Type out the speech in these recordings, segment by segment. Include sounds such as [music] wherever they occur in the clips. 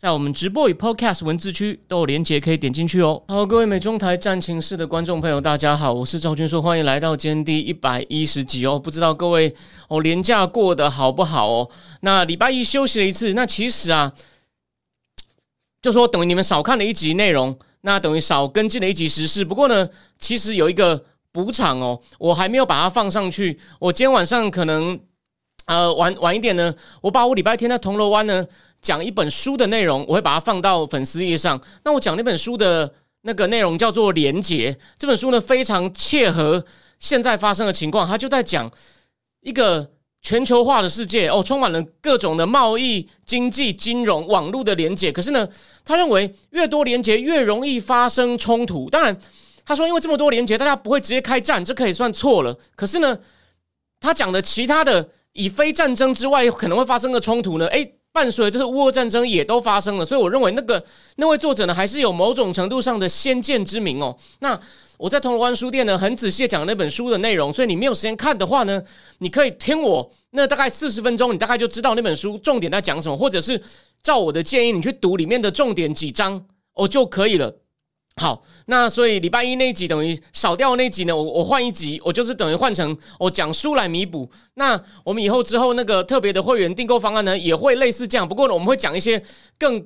在我们直播与 Podcast 文字区都有连结，可以点进去哦。好，各位美中台战情室的观众朋友，大家好，我是赵军硕，欢迎来到今天第一百一十集哦。不知道各位哦，年假过得好不好哦？那礼拜一休息了一次，那其实啊，就说等于你们少看了一集内容，那等于少跟进了一集时事。不过呢，其实有一个补偿哦，我还没有把它放上去。我今天晚上可能呃晚晚一点呢，我把我礼拜天在铜锣湾呢。讲一本书的内容，我会把它放到粉丝页上。那我讲那本书的那个内容叫做《连结》。这本书呢非常切合现在发生的情况，它就在讲一个全球化的世界哦，充满了各种的贸易、经济、金融、网络的连结。可是呢，他认为越多连结越容易发生冲突。当然，他说因为这么多连结，大家不会直接开战，这可以算错了。可是呢，他讲的其他的以非战争之外可能会发生的冲突呢？诶。伴随就是乌俄战争也都发生了，所以我认为那个那位作者呢，还是有某种程度上的先见之明哦。那我在铜锣湾书店呢，很仔细讲那本书的内容，所以你没有时间看的话呢，你可以听我那大概四十分钟，你大概就知道那本书重点在讲什么，或者是照我的建议，你去读里面的重点几章哦就可以了。好，那所以礼拜一那一集等于少掉那集呢，我我换一集，我就是等于换成我讲书来弥补。那我们以后之后那个特别的会员订购方案呢，也会类似这样。不过呢，我们会讲一些更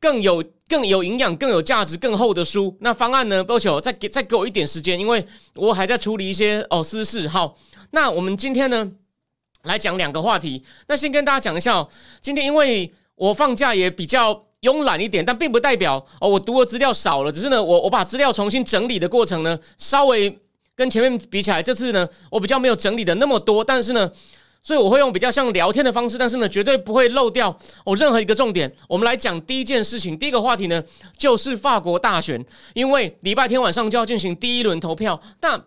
更有更有营养、更有价值、更厚的书。那方案呢，抱歉，再给再给我一点时间，因为我还在处理一些哦私事。好，那我们今天呢来讲两个话题。那先跟大家讲一下哦，今天因为我放假也比较。慵懒一点，但并不代表哦，我读的资料少了。只是呢，我我把资料重新整理的过程呢，稍微跟前面比起来，这次呢，我比较没有整理的那么多。但是呢，[laughs] 所以我会用比较像聊天的方式，但是呢，绝对不会漏掉哦任何一个重点。我们来讲第一件事情，第一个话题呢，就是法国大选，因为礼拜天晚上就要进行第一轮投票。那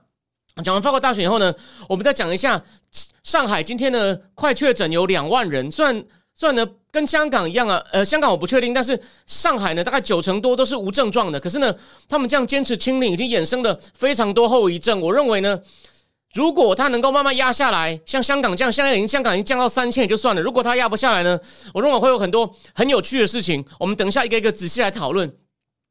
讲完法国大选以后呢，我们再讲一下上海今天呢，快确诊有两万人，虽然。虽然呢，跟香港一样啊，呃，香港我不确定，但是上海呢，大概九成多都是无症状的。可是呢，他们这样坚持清零，已经衍生了非常多后遗症。我认为呢，如果他能够慢慢压下来，像香港这样，现在已经香港已经降到三千也就算了。如果他压不下来呢，我认为会有很多很有趣的事情。我们等一下一个一个仔细来讨论。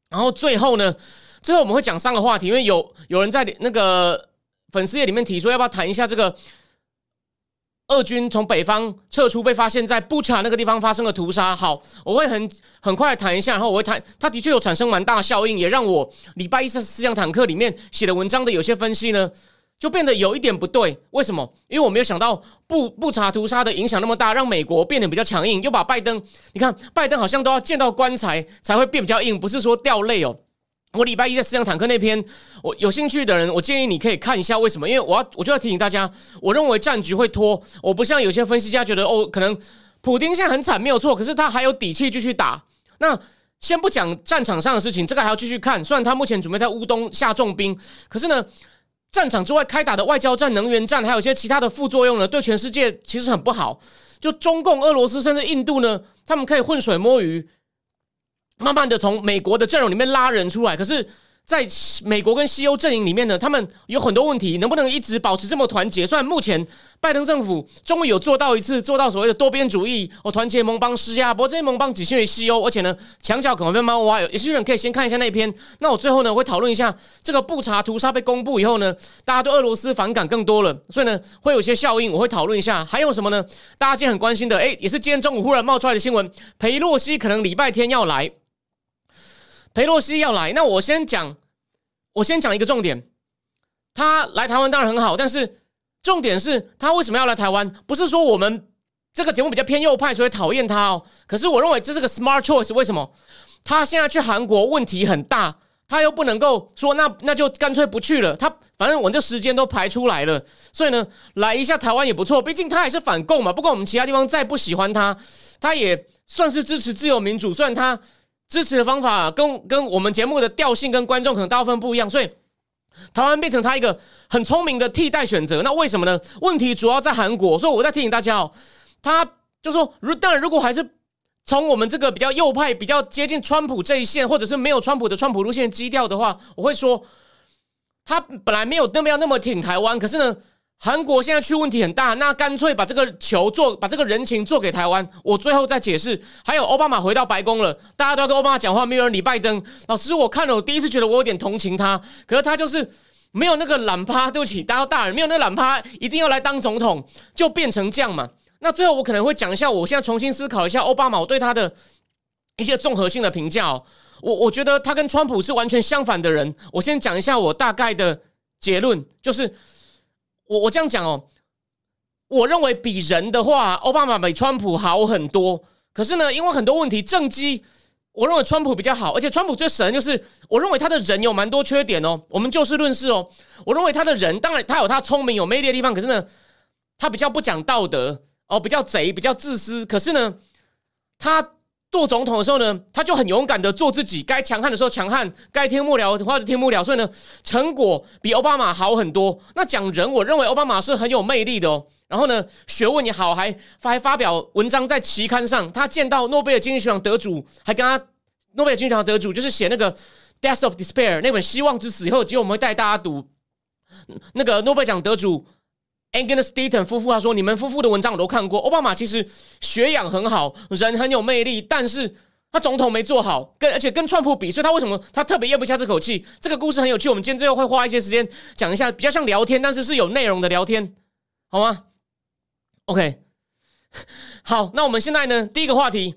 然后最后呢，最后我们会讲三个话题，因为有有人在那个粉丝页里面提出，要不要谈一下这个？俄军从北方撤出，被发现在布查那个地方发生了屠杀。好，我会很很快谈一下，然后我会谈，它的确有产生蛮大的效应，也让我礼拜一次思想坦克里面写的文章的有些分析呢，就变得有一点不对。为什么？因为我没有想到布布查屠杀的影响那么大，让美国变得比较强硬，又把拜登，你看拜登好像都要见到棺材才会变比较硬，不是说掉泪哦。我礼拜一在思想坦克那篇，我有兴趣的人，我建议你可以看一下为什么？因为我要，我就要提醒大家，我认为战局会拖。我不像有些分析家觉得，哦，可能普丁现在很惨，没有错，可是他还有底气继续打。那先不讲战场上的事情，这个还要继续看。虽然他目前准备在乌东下重兵，可是呢，战场之外开打的外交战、能源战，还有一些其他的副作用呢，对全世界其实很不好。就中共、俄罗斯甚至印度呢，他们可以浑水摸鱼。慢慢的从美国的阵容里面拉人出来，可是，在美国跟西欧阵营里面呢，他们有很多问题，能不能一直保持这么团结？虽然目前拜登政府终于有做到一次，做到所谓的多边主义，哦，团结盟邦施压，不过这些盟邦仅限于西欧，而且呢，墙角可能被猫挖。有些人可以先看一下那篇。那我最后呢，会讨论一下这个布查屠杀被公布以后呢，大家对俄罗斯反感更多了，所以呢，会有些效应，我会讨论一下。还有什么呢？大家今天很关心的，诶，也是今天中午忽然冒出来的新闻，裴洛西可能礼拜天要来。裴洛西要来，那我先讲，我先讲一个重点。他来台湾当然很好，但是重点是他为什么要来台湾？不是说我们这个节目比较偏右派，所以讨厌他哦。可是我认为这是个 smart choice。为什么？他现在去韩国问题很大，他又不能够说那那就干脆不去了。他反正我这时间都排出来了，所以呢，来一下台湾也不错。毕竟他也是反共嘛，不管我们其他地方再不喜欢他，他也算是支持自由民主。虽然他。支持的方法跟跟我们节目的调性跟观众可能大部分不一样，所以台湾变成他一个很聪明的替代选择。那为什么呢？问题主要在韩国，所以我在提醒大家哦，他就说，如当然如果还是从我们这个比较右派、比较接近川普这一线，或者是没有川普的川普路线基调的话，我会说，他本来没有那么要那么挺台湾，可是呢。韩国现在去问题很大，那干脆把这个球做，把这个人情做给台湾。我最后再解释。还有奥巴马回到白宫了，大家都要跟奥巴马讲话，没有人理拜登。老师，我看了，我第一次觉得我有点同情他，可是他就是没有那个懒趴。对不起，大家大人没有那个懒趴，一定要来当总统，就变成这样嘛。那最后我可能会讲一下，我现在重新思考一下奥巴马我对他的一些综合性的评价。我我觉得他跟川普是完全相反的人。我先讲一下我大概的结论，就是。我我这样讲哦，我认为比人的话，奥巴马比川普好很多。可是呢，因为很多问题政绩，我认为川普比较好。而且川普最神就是，我认为他的人有蛮多缺点哦。我们就事论事哦。我认为他的人，当然他有他聪明有魅力的地方，可是呢，他比较不讲道德哦，比较贼，比较自私。可是呢，他。做总统的时候呢，他就很勇敢的做自己，该强悍的时候强悍，该听幕僚的话就听幕僚，所以呢，成果比奥巴马好很多。那讲人，我认为奥巴马是很有魅力的哦。然后呢，学问也好，还还发表文章在期刊上。他见到诺贝尔经济学奖得主，还跟他诺贝尔经济学奖得主就是写那个《Death of Despair》那本《希望之死》以后，结果我们会带大家读那个诺贝尔奖得主。Angus Deaton 夫妇他说：“你们夫妇的文章我都看过。奥巴马其实学养很好，人很有魅力，但是他总统没做好，跟而且跟川普比，所以他为什么他特别咽不下这口气？这个故事很有趣，我们今天最后会花一些时间讲一下，比较像聊天，但是是有内容的聊天，好吗？OK，好，那我们现在呢，第一个话题，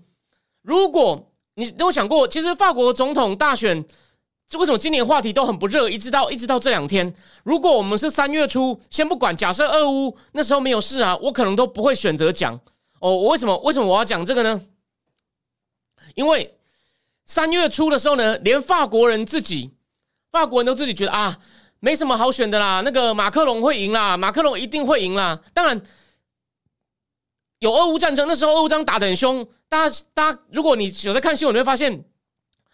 如果你有想过，其实法国总统大选。”这为什么今年话题都很不热？一直到一直到这两天，如果我们是三月初，先不管，假设俄乌那时候没有事啊，我可能都不会选择讲哦。我为什么为什么我要讲这个呢？因为三月初的时候呢，连法国人自己，法国人都自己觉得啊，没什么好选的啦，那个马克龙会赢啦，马克龙一定会赢啦。当然有俄乌战争，那时候俄乌战争打得很凶，大家大家，如果你有在看新闻，你会发现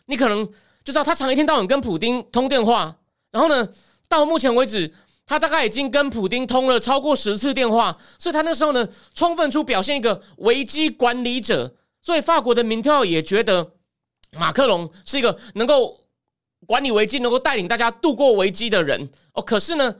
你可能。就知道他常一天到晚跟普丁通电话，然后呢，到目前为止，他大概已经跟普丁通了超过十次电话，所以他那时候呢，充分出表现一个危机管理者，所以法国的民调也觉得马克龙是一个能够管理危机、能够带领大家度过危机的人哦。可是呢，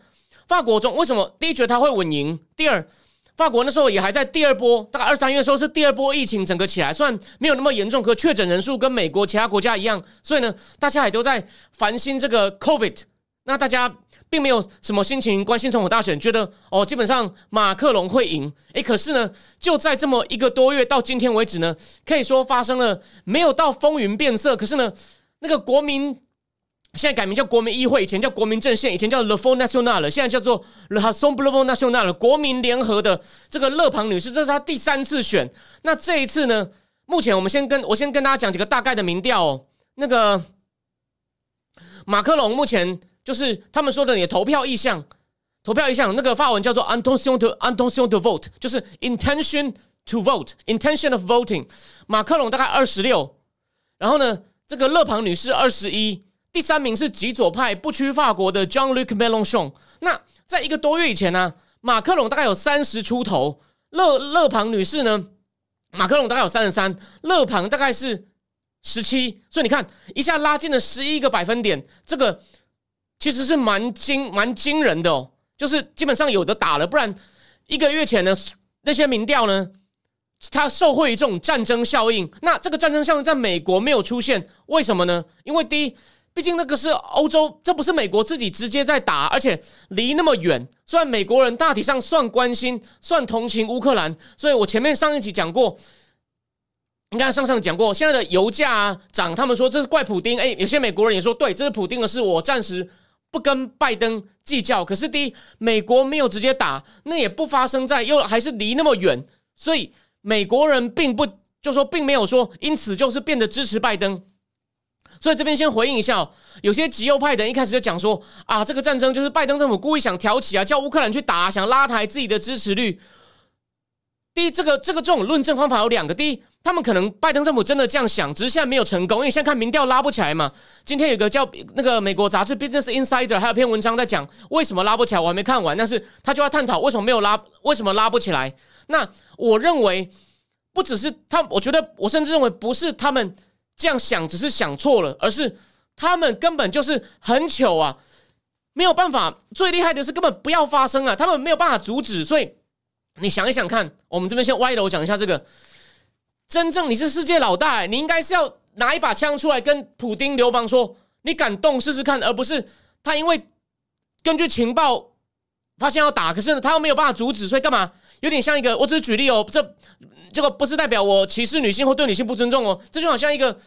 法国中为什么第一觉得他会稳赢？第二？法国那时候也还在第二波，大概二三月的时候是第二波疫情整个起来，虽然没有那么严重，可确诊人数跟美国其他国家一样，所以呢，大家也都在烦心这个 COVID。那大家并没有什么心情关心总统大选，觉得哦，基本上马克龙会赢。诶，可是呢，就在这么一个多月到今天为止呢，可以说发生了没有到风云变色，可是呢，那个国民。现在改名叫国民议会，以前叫国民阵线，以前叫 Le Front National，现在叫做 Le Rassemblement National，国民联合的这个勒庞女士，这是她第三次选。那这一次呢？目前我们先跟我先跟大家讲几个大概的民调哦。那个马克龙目前就是他们说的你的投票意向，投票意向那个发文叫做 intention to intention to vote，就是 intention to vote，intention of voting。马克龙大概二十六，然后呢，这个勒庞女士二十一。第三名是极左派不屈法国的 Jean-Luc Mélenchon。那在一个多月以前呢，马克龙大概有三十出头，勒勒庞女士呢，马克龙大概有三十三，勒庞大概是十七，所以你看一下拉近了十一个百分点，这个其实是蛮惊蛮惊人的哦，就是基本上有的打了，不然一个月前呢那些民调呢，它受惠于这种战争效应，那这个战争效应在美国没有出现，为什么呢？因为第一。毕竟那个是欧洲，这不是美国自己直接在打，而且离那么远。虽然美国人大体上算关心、算同情乌克兰，所以我前面上一集讲过，应该上上讲过，现在的油价啊涨，他们说这是怪普丁。哎，有些美国人也说，对，这是普丁的事，我暂时不跟拜登计较。可是第一，美国没有直接打，那也不发生在又还是离那么远，所以美国人并不就说并没有说因此就是变得支持拜登。所以这边先回应一下，有些极右派的人一开始就讲说啊，这个战争就是拜登政府故意想挑起啊，叫乌克兰去打，想拉抬自己的支持率。第一，这个这个这种论证方法有两个。第一，他们可能拜登政府真的这样想，只是现在没有成功，因为现在看民调拉不起来嘛。今天有个叫那个美国杂志《Business Insider》还有篇文章在讲为什么拉不起来，我还没看完，但是他就要探讨为什么没有拉，为什么拉不起来。那我认为不只是他，我觉得我甚至认为不是他们这样想，只是想错了，而是他们根本就是很糗啊，没有办法。最厉害的是根本不要发生啊，他们没有办法阻止，所以。你想一想看，我们这边先歪楼讲一下这个。真正你是世界老大，你应该是要拿一把枪出来跟普丁流氓说：“你敢动试试看。”而不是他因为根据情报发现要打，可是他又没有办法阻止，所以干嘛？有点像一个，我只是举例哦，这这个不是代表我歧视女性或对女性不尊重哦。这就好像一个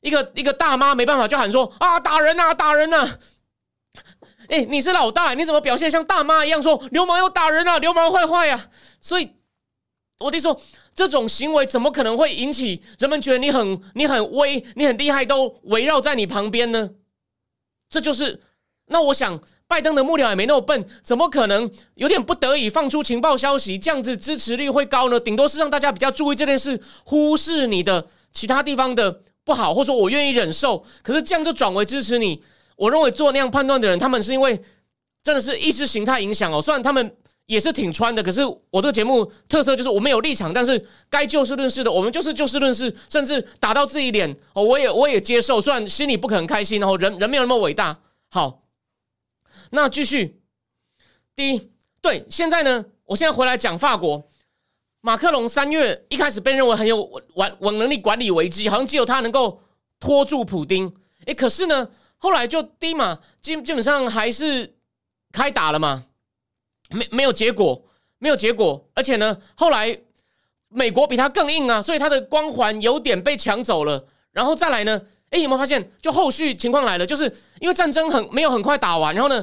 一个一个大妈没办法就喊说：“啊，打人呐，打人呐！”哎，你是老大，你怎么表现像大妈一样说流氓要打人啊，流氓坏坏呀？所以，我弟说这种行为怎么可能会引起人们觉得你很你很威，你很厉害，都围绕在你旁边呢？这就是那我想，拜登的幕僚也没那么笨，怎么可能有点不得已放出情报消息，这样子支持率会高呢？顶多是让大家比较注意这件事，忽视你的其他地方的不好，或者说我愿意忍受，可是这样就转为支持你。我认为做那样判断的人，他们是因为真的是意识形态影响哦。虽然他们也是挺穿的，可是我这个节目特色就是我们有立场，但是该就事论事的，我们就是就事论事，甚至打到自己脸哦，我也我也接受。虽然心里不可能开心，然后人人没有那么伟大。好，那继续。第一，对，现在呢，我现在回来讲法国，马克龙三月一开始被认为很有稳稳能力管理危机，好像只有他能够拖住普丁。诶，可是呢？后来就低嘛，基基本上还是开打了嘛，没没有结果，没有结果，而且呢，后来美国比他更硬啊，所以他的光环有点被抢走了。然后再来呢，哎，有没有发现？就后续情况来了，就是因为战争很没有很快打完，然后呢，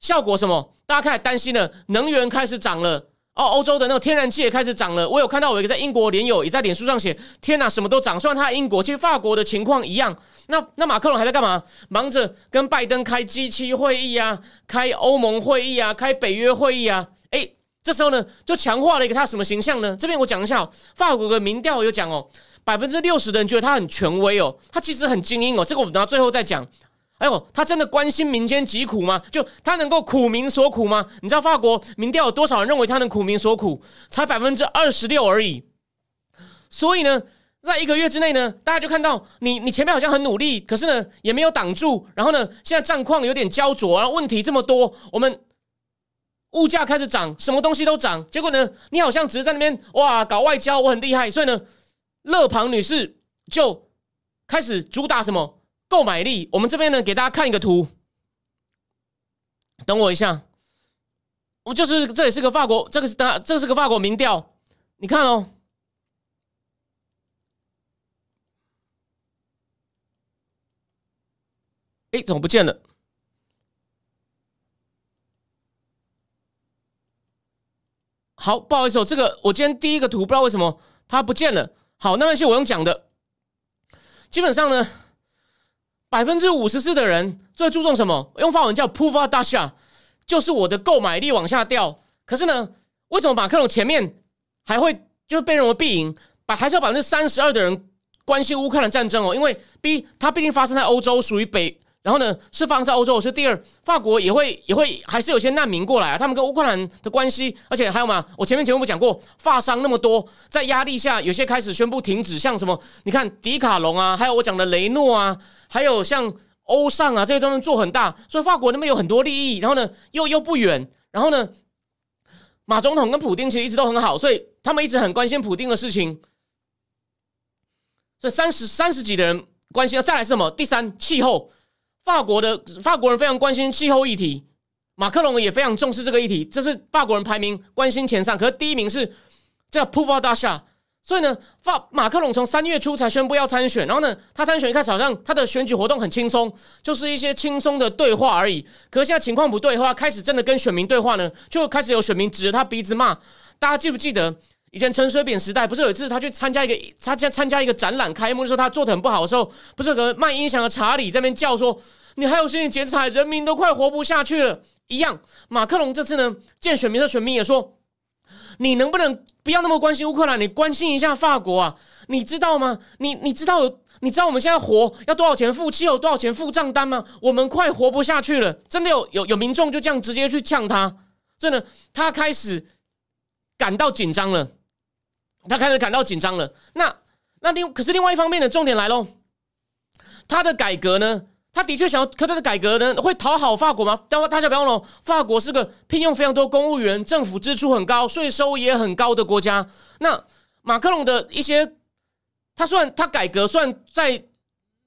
效果什么？大家开始担心了，能源开始涨了。哦，欧洲的那个天然气也开始涨了。我有看到我一个在英国连友也在脸书上写：“天哪，什么都涨。”虽然他在英国，其实法国的情况一样。那 [laughs] 那马克龙还在干嘛？忙着跟拜登开 G 七会议啊，开欧盟会议啊，开北约会议啊。哎，这时候呢，就强化了一个他什么形象呢？这边我讲一下哦，法国的民调有讲哦，百分之六十的人觉得他很权威哦，他其实很精英哦。这个我们等到最后再讲。哎呦，他真的关心民间疾苦吗？就他能够苦民所苦吗？你知道法国民调有多少人认为他能苦民所苦？才百分之二十六而已。所以呢，在一个月之内呢，大家就看到你，你前面好像很努力，可是呢，也没有挡住。然后呢，现在战况有点焦灼，然后问题这么多，我们物价开始涨，什么东西都涨。结果呢，你好像只是在那边哇搞外交，我很厉害。所以呢，勒庞女士就开始主打什么？购买力，我们这边呢，给大家看一个图。等我一下，我就是这里是个法国，这个是大，这是个法国民调，你看哦。哎，怎么不见了？好，不好意思，哦这个我今天第一个图不知道为什么它不见了。好，那那些我用讲的，基本上呢。百分之五十四的人最注重什么？用法文叫 p o u v o i d a c h a 就是我的购买力往下掉。可是呢，为什么马克龙前面还会就是被认为必赢？百还是有百分之三十二的人关心乌克兰战争哦，因为 B 它毕竟发生在欧洲，属于北。然后呢，是发生在欧洲。是第二，法国也会也会还是有些难民过来啊。他们跟乌克兰的关系，而且还有嘛，我前面节目不讲过，发商那么多，在压力下，有些开始宣布停止，像什么，你看迪卡龙啊，还有我讲的雷诺啊，还有像欧尚啊，这些都能做很大。所以法国那边有很多利益，然后呢，又又不远，然后呢，马总统跟普京其实一直都很好，所以他们一直很关心普京的事情。所以三十三十几的人关心，再来是什么？第三，气候。法国的法国人非常关心气候议题，马克龙也非常重视这个议题，这是法国人排名关心前上。可是第一名是叫普法大厦，所以呢，法马克龙从三月初才宣布要参选，然后呢，他参选一开始好像他的选举活动很轻松，就是一些轻松的对话而已。可是现在情况不对的话，开始真的跟选民对话呢，就开始有选民指着他鼻子骂。大家记不记得？以前陈水扁时代，不是有一次他去参加一个参加参加一个展览开幕的时候，他做的很不好的时候，不是和卖音响的查理在那边叫说：“你还有心情剪彩？人民都快活不下去了。”一样，马克龙这次呢见选民的选民也说：“你能不能不要那么关心乌克兰？你关心一下法国啊？你知道吗？你你知道有你知道我们现在活要多少钱付汽油多少钱付账单吗？我们快活不下去了！真的有有有民众就这样直接去呛他，真的他开始感到紧张了，他开始感到紧张了。那那另可是另外一方面的重点来喽，他的改革呢？他的确想要，可他的改革呢，会讨好法国吗？大家大家不要忘了，法国是个聘用非常多公务员、政府支出很高、税收也很高的国家。那马克龙的一些，他算他改革算在，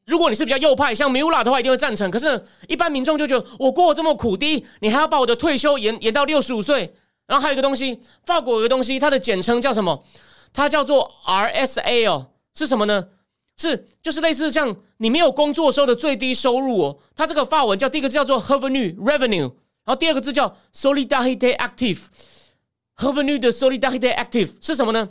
如果你是比较右派，像米乌拉的话，一定会赞成。可是，一般民众就觉得，我过这么苦低，你还要把我的退休延延到六十五岁？然后还有一个东西，法国有个东西，它的简称叫什么？它叫做 RSA 哦，是什么呢？是，就是类似像你没有工作时候的最低收入哦。它这个发文叫第一个字叫做 revenue revenue，然后第二个字叫 solidarity active revenue 的 solidarity active 是什么呢？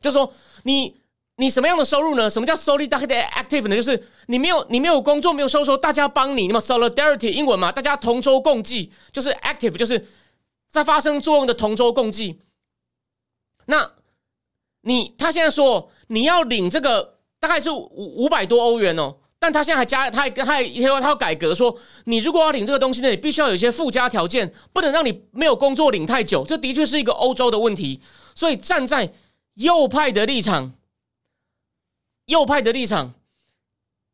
就说你你什么样的收入呢？什么叫 solidarity active 呢？就是你没有你没有工作没有收入，大家帮你，那么 solidarity 英文嘛，大家同舟共济，就是 active 就是在发生作用的同舟共济。那你他现在说你要领这个。大概是五五百多欧元哦，但他现在还加，他还他还他要改革，说你如果要领这个东西呢，你必须要有一些附加条件，不能让你没有工作领太久。这的确是一个欧洲的问题，所以站在右派的立场，右派的立场，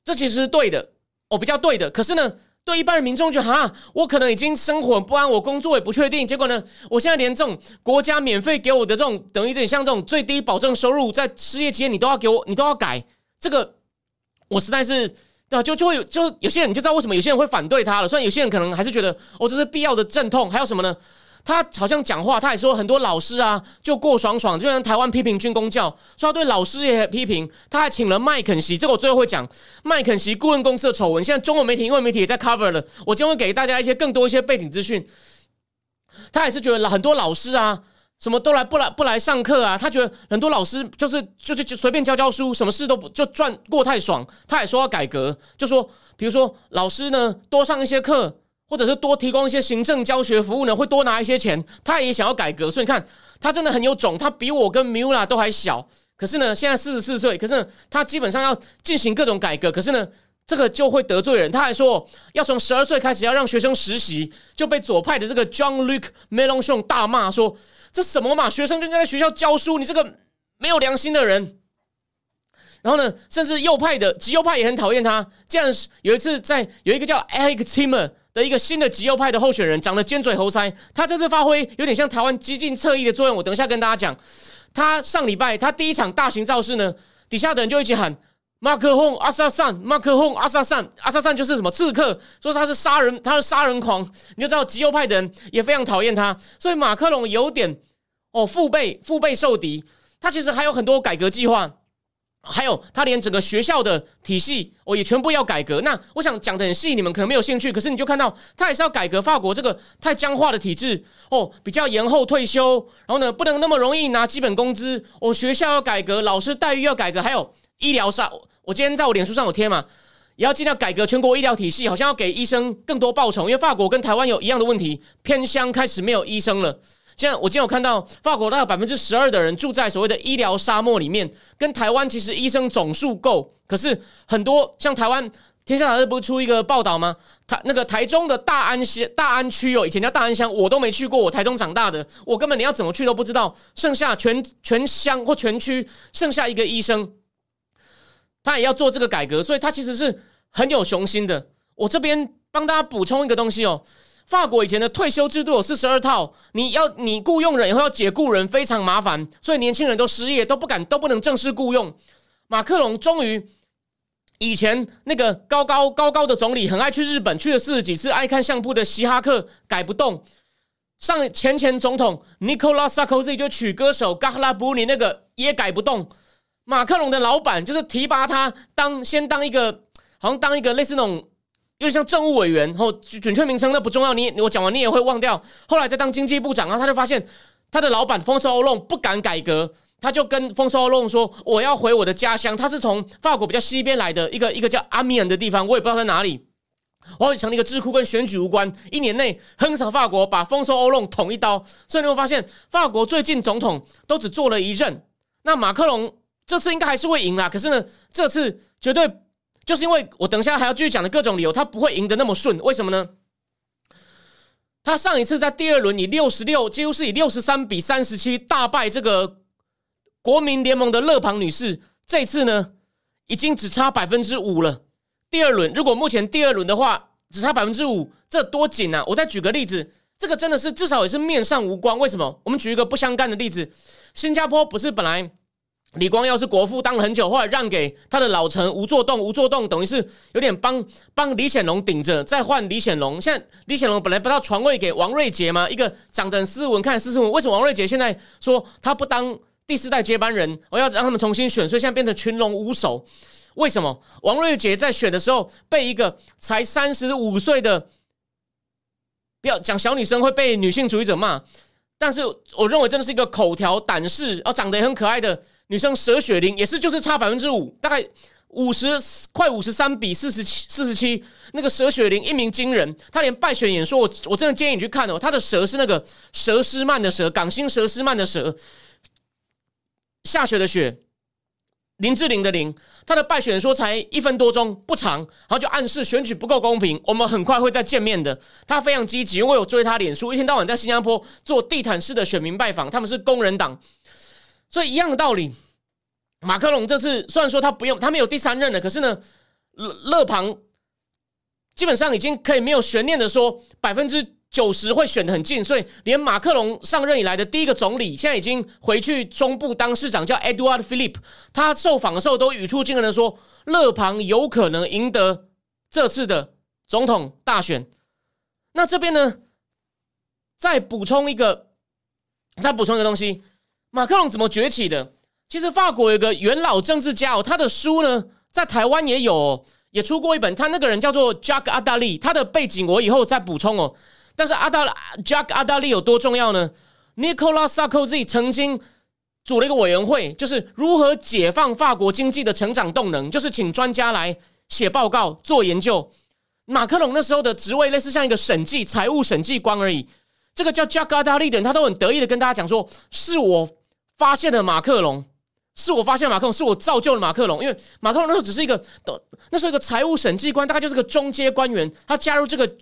这其实是对的，哦，比较对的。可是呢，对一般的民众就哈，我可能已经生活不安，我工作也不确定，结果呢，我现在连这种国家免费给我的这种，等于有点像这种最低保证收入，在失业期间你都要给我，你都要改。这个我实在是对啊？就就会有，就有些人你就知道为什么有些人会反对他了。虽然有些人可能还是觉得哦，这是必要的阵痛。还有什么呢？他好像讲话，他也说很多老师啊，就过爽爽，就像台湾批评军工教，说他对老师也批评。他还请了麦肯锡，这个我最后会讲麦肯锡顾问公司的丑闻。现在中文媒体、英文媒体也在 cover 了。我将会给大家一些更多一些背景资讯。他也是觉得很多老师啊。什么都来不来不来上课啊？他觉得很多老师就是就是就随便教教书，什么事都不就赚过太爽。他也说要改革，就说比如说老师呢多上一些课，或者是多提供一些行政教学服务呢，会多拿一些钱。他也想要改革，所以你看他真的很有种。他比我跟米乌拉都还小，可是呢现在四十四岁，可是他基本上要进行各种改革。可是呢这个就会得罪人。他还说要从十二岁开始要让学生实习，就被左派的这个 John Luke Melonson 大骂说。这什么嘛？学生就应该在学校教书，你这个没有良心的人。然后呢，甚至右派的极右派也很讨厌他。这样有一次，在有一个叫 Alex Timmer 的一个新的极右派的候选人，长得尖嘴猴腮。他这次发挥有点像台湾激进侧翼的作用。我等一下跟大家讲。他上礼拜他第一场大型造势呢，底下的人就一起喊。马克洪阿萨善，马克洪阿萨善，阿萨善就是什么刺客，说他是杀人，他是杀人狂，你就知道极右派的人也非常讨厌他，所以马克龙有点哦腹背腹背受敌。他其实还有很多改革计划，还有他连整个学校的体系哦也全部要改革。那我想讲的很细，你们可能没有兴趣，可是你就看到他也是要改革法国这个太僵化的体制哦，比较延后退休，然后呢不能那么容易拿基本工资哦，学校要改革，老师待遇要改革，还有。医疗上，我今天在我脸书上有贴嘛，也要尽量改革全国医疗体系，好像要给医生更多报酬，因为法国跟台湾有一样的问题，偏乡开始没有医生了。现在我今天有看到法国大概百分之十二的人住在所谓的医疗沙漠里面，跟台湾其实医生总数够，可是很多像台湾天下杂志不是出一个报道吗？台那个台中的大安县大安区哦，以前叫大安乡，我都没去过，我台中长大的，我根本你要怎么去都不知道。剩下全全乡或全区剩下一个医生。他也要做这个改革，所以他其实是很有雄心的。我这边帮大家补充一个东西哦，法国以前的退休制度有四十二套，你要你雇佣人以后要解雇人非常麻烦，所以年轻人都失业，都不敢都不能正式雇佣。马克龙终于，以前那个高高高高的总理很爱去日本，去了四十几次，爱看相扑的希哈克改不动。上前前总统 Nicolas Sarkozy 就娶歌手 g a h l a b u n i 那个也改不动。马克龙的老板就是提拔他当先当一个，好像当一个类似那种，有点像政务委员，然后准确名称那不重要，你我讲完你也会忘掉。后来再当经济部长，然后他就发现他的老板丰收欧龙不敢改革，他就跟丰收欧龙说：“我要回我的家乡。”他是从法国比较西边来的一个一个叫阿米恩的地方，我也不知道在哪里。我要成立一个智库，跟选举无关，一年内横扫法国，把丰收欧弄捅一刀。所以你会发现，法国最近总统都只做了一任。那马克龙这次应该还是会赢啦，可是呢，这次绝对就是因为我等一下还要继续讲的各种理由，他不会赢得那么顺。为什么呢？他上一次在第二轮以六十六，几乎是以六十三比三十七大败这个国民联盟的勒庞女士。这次呢，已经只差百分之五了。第二轮如果目前第二轮的话只差百分之五，这多紧啊！我再举个例子，这个真的是至少也是面上无光。为什么？我们举一个不相干的例子，新加坡不是本来。李光耀是国父，当了很久，后来让给他的老臣吴作栋。吴作栋等于是有点帮帮李显龙顶着，再换李显龙。现在李显龙本来不要传位给王瑞杰吗？一个长得斯文，看斯斯文。为什么王瑞杰现在说他不当第四代接班人？我要让他们重新选，所以现在变成群龙无首。为什么王瑞杰在选的时候被一个才三十五岁的，不要讲小女生会被女性主义者骂，但是我认为真的是一个口条胆识，哦，长得也很可爱的。女生佘雪玲也是，就是差百分之五，大概五十快五十三比四十七四十七。那个佘雪玲一鸣惊人，她连败选演说，我我真的建议你去看哦。她的佘是那个佘诗曼的佘，港星佘诗曼的佘，下雪的雪，林志玲的玲。她的败选说才一分多钟，不长，然后就暗示选举不够公平，我们很快会再见面的。她非常积极，因为我追她脸书，一天到晚在新加坡做地毯式的选民拜访，他们是工人党。所以一样的道理，马克龙这次虽然说他不用，他没有第三任了，可是呢，勒勒庞基本上已经可以没有悬念的说百分之九十会选的很近，所以连马克龙上任以来的第一个总理，现在已经回去中部当市长，叫 Edward Philip。他受访的时候都语出惊人的说，勒庞有可能赢得这次的总统大选。那这边呢，再补充一个，再补充一个东西。马克龙怎么崛起的？其实法国有个元老政治家哦，他的书呢在台湾也有，哦也出过一本。他那个人叫做 Jack 阿达利，他的背景我以后再补充哦。但是阿达 Jack 阿达利有多重要呢？Nicolas Sarkozy 曾经组了一个委员会，就是如何解放法国经济的成长动能，就是请专家来写报告做研究。马克龙那时候的职位类似像一个审计财务审计官而已。这个叫 Jack 阿达利的人，他都很得意的跟大家讲说，是我。发现了马克龙，是我发现马克龙，是我造就了马克龙。因为马克龙那时候只是一个，那时候一个财务审计官，大概就是个中阶官员。他加入这个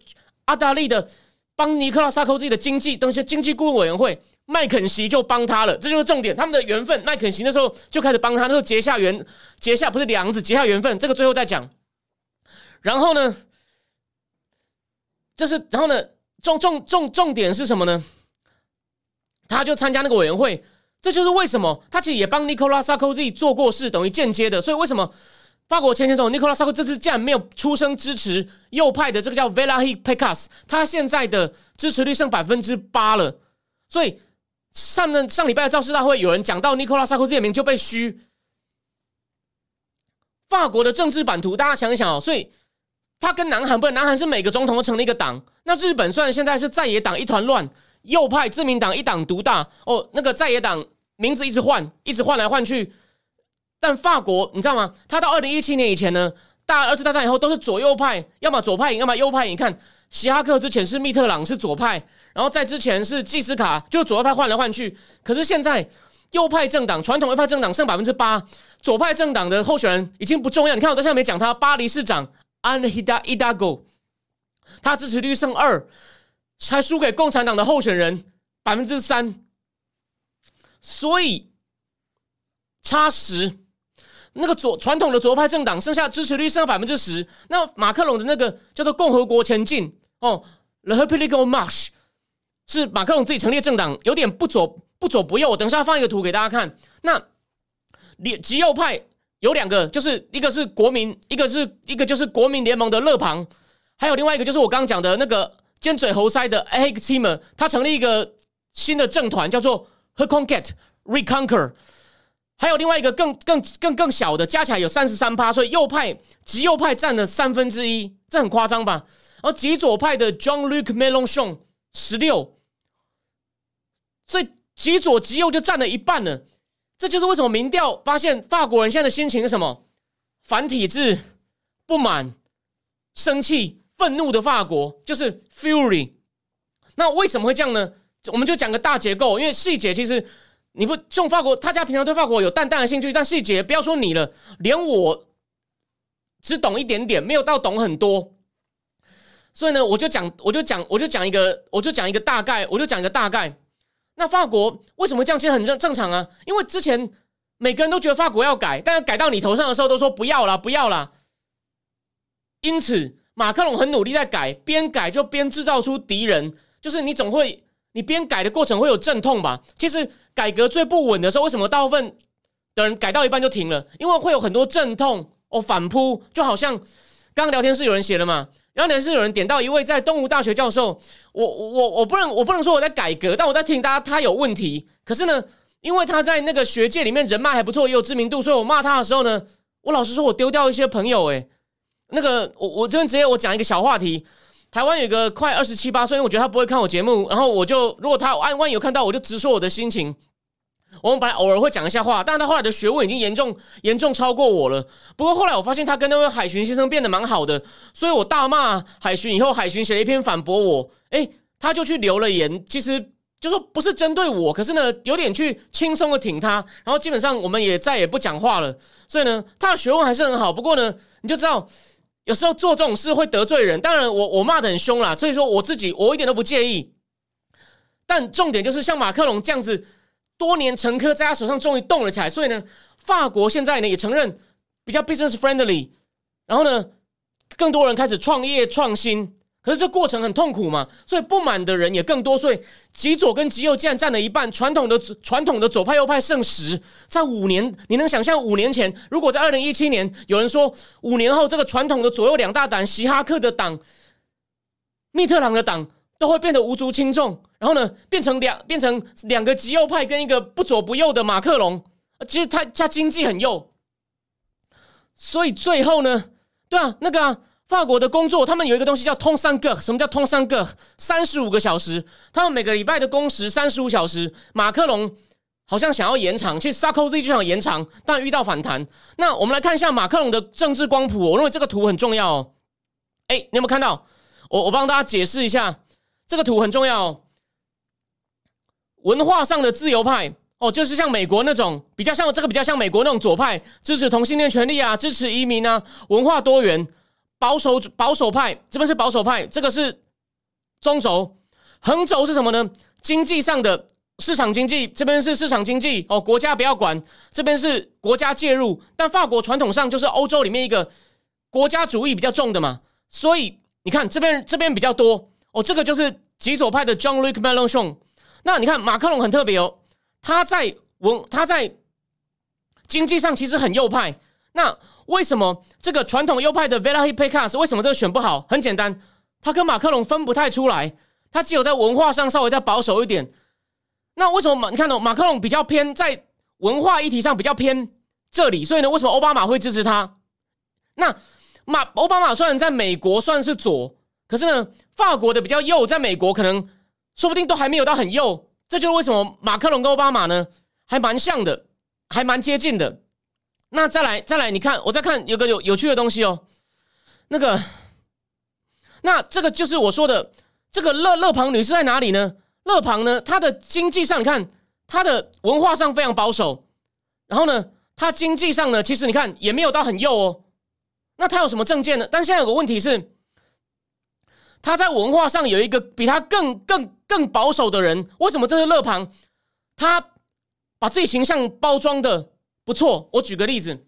阿达利的帮尼克拉萨科自己的经济当一些经济顾问委员会，麦肯锡就帮他了，这就是重点。他们的缘分，麦肯锡那时候就开始帮他，那时候结下缘，结下不是梁子，结下缘分。这个最后再讲。然后呢，这是然后呢，重重重重点是什么呢？他就参加那个委员会。这就是为什么他其实也帮 Nicolas Sarkozy 做过事，等于间接的。所以为什么法国前前总统 Nicolas saco 这次竟然没有出声支持右派的这个叫 v e l a h i Pecas，他现在的支持率剩百分之八了。所以上任上礼拜的造势大会，有人讲到 Nicolas Sarkozy 的名就被虚。法国的政治版图，大家想一想哦。所以他跟南韩不，南韩是每个总统都成立一个党。那日本虽然现在是在野党一团乱，右派自民党一党独大哦，那个在野党。名字一直换，一直换来换去，但法国你知道吗？他到二零一七年以前呢，大二次大战以后都是左右派，要么左派赢，要么右派赢。你看，希哈克之前是密特朗是左派，然后在之前是季斯卡，就左右派换来换去。可是现在右派政党、传统右派政党剩百分之八，左派政党的候选人已经不重要。你看我到现在没讲他，巴黎市长安德希达伊达戈，他支持率剩二，才输给共产党的候选人百分之三。所以差十，那个左传统的左派政党剩下支持率剩下百分之十。那马克龙的那个叫做共和国前进哦，The Republic March 是马克龙自己成立的政党，有点不左不左不右。我等下放一个图给大家看。那极右派有两个，就是一个是国民，一个是一个就是国民联盟的勒庞，还有另外一个就是我刚刚讲的那个尖嘴猴腮的 a g t e m e r 他成立一个新的政团，叫做。和 Conquer Reconquer，还有另外一个更更更更小的，加起来有三十三趴，所以右派极右派占了三分之一，这很夸张吧？而极左派的 John-Luc Mélenchon 十六，所以极左极右就占了一半了。这就是为什么民调发现法国人现在的心情是什么？反体制、不满、生气，愤怒的法国，就是 fury。那为什么会这样呢？我们就讲个大结构，因为细节其实你不种法国，他家平常对法国有淡淡的兴趣，但细节不要说你了，连我只懂一点点，没有到懂很多。所以呢，我就讲，我就讲，我就讲一个，我就讲一个大概，我就讲一个大概。那法国为什么这样？其实很正正常啊，因为之前每个人都觉得法国要改，但改到你头上的时候，都说不要了，不要了。因此，马克龙很努力在改，边改就边制造出敌人。就是你总会，你边改的过程会有阵痛吧？其实改革最不稳的时候，为什么大部分的人改到一半就停了？因为会有很多阵痛哦，反扑，就好像刚刚聊天室有人写了嘛，聊天室有人点到一位在东吴大学教授，我我我不能我不能说我在改革，但我在提醒大家他有问题。可是呢，因为他在那个学界里面人脉还不错，也有知名度，所以我骂他的时候呢，我老实说，我丢掉一些朋友。诶，那个我我这边直接我讲一个小话题。台湾有个快二十七八岁，因为我觉得他不会看我节目，然后我就如果他万万有看到，我就直说我的心情。我们本来偶尔会讲一下话，但是他后来的学问已经严重严重超过我了。不过后来我发现他跟那位海巡先生变得蛮好的，所以我大骂海巡以后，海巡写了一篇反驳我，诶，他就去留了言，其实就说不是针对我，可是呢有点去轻松的挺他，然后基本上我们也再也不讲话了。所以呢，他的学问还是很好。不过呢，你就知道。有时候做这种事会得罪人，当然我我骂的很凶啦，所以说我自己我一点都不介意。但重点就是像马克龙这样子，多年沉疴在他手上终于动了起来，所以呢，法国现在呢也承认比较 business friendly，然后呢，更多人开始创业创新。可是这过程很痛苦嘛，所以不满的人也更多。所以极左跟极右竟然占了一半，传统的传统的左派右派胜十。在五年，你能想象五年前，如果在二零一七年有人说五年后这个传统的左右两大党，希哈克的党、密特朗的党都会变得无足轻重，然后呢，变成两变成两个极右派跟一个不左不右的马克龙，其实他他经济很右，所以最后呢，对啊，那个。法国的工作，他们有一个东西叫通三个。什么叫通三个？三十五个小时，他们每个礼拜的工时三十五小时。马克龙好像想要延长，其实萨科齐就想延长，但遇到反弹。那我们来看一下马克龙的政治光谱。我认为这个图很重要。哦。哎，你有没有看到？我我帮大家解释一下，这个图很重要。哦文化上的自由派哦，就是像美国那种比较像这个比较像美国那种左派，支持同性恋权利啊，支持移民啊，文化多元。保守保守派这边是保守派，这个是中轴，横轴是什么呢？经济上的市场经济，这边是市场经济哦，国家不要管，这边是国家介入。但法国传统上就是欧洲里面一个国家主义比较重的嘛，所以你看这边这边比较多哦，这个就是极左派的 John Luc Mélenchon。那你看马克龙很特别哦，他在文他在经济上其实很右派，那。为什么这个传统右派的 v e l a h i p e k a s 为什么这个选不好？很简单，他跟马克龙分不太出来，他只有在文化上稍微再保守一点。那为什么马你看到马克龙比较偏在文化议题上比较偏这里？所以呢，为什么奥巴马会支持他？那马奥巴马虽然在美国算是左，可是呢，法国的比较右，在美国可能说不定都还没有到很右。这就是为什么马克龙跟奥巴马呢还蛮像的，还蛮接近的。那再来，再来，你看，我再看有个有有趣的东西哦。那个，那这个就是我说的这个勒勒庞女士在哪里呢？勒庞呢，她的经济上，你看，她的文化上非常保守，然后呢，她经济上呢，其实你看也没有到很右哦。那她有什么证件呢？但现在有个问题是，她在文化上有一个比她更更更保守的人。为什么这是勒庞？他把自己形象包装的。不错，我举个例子，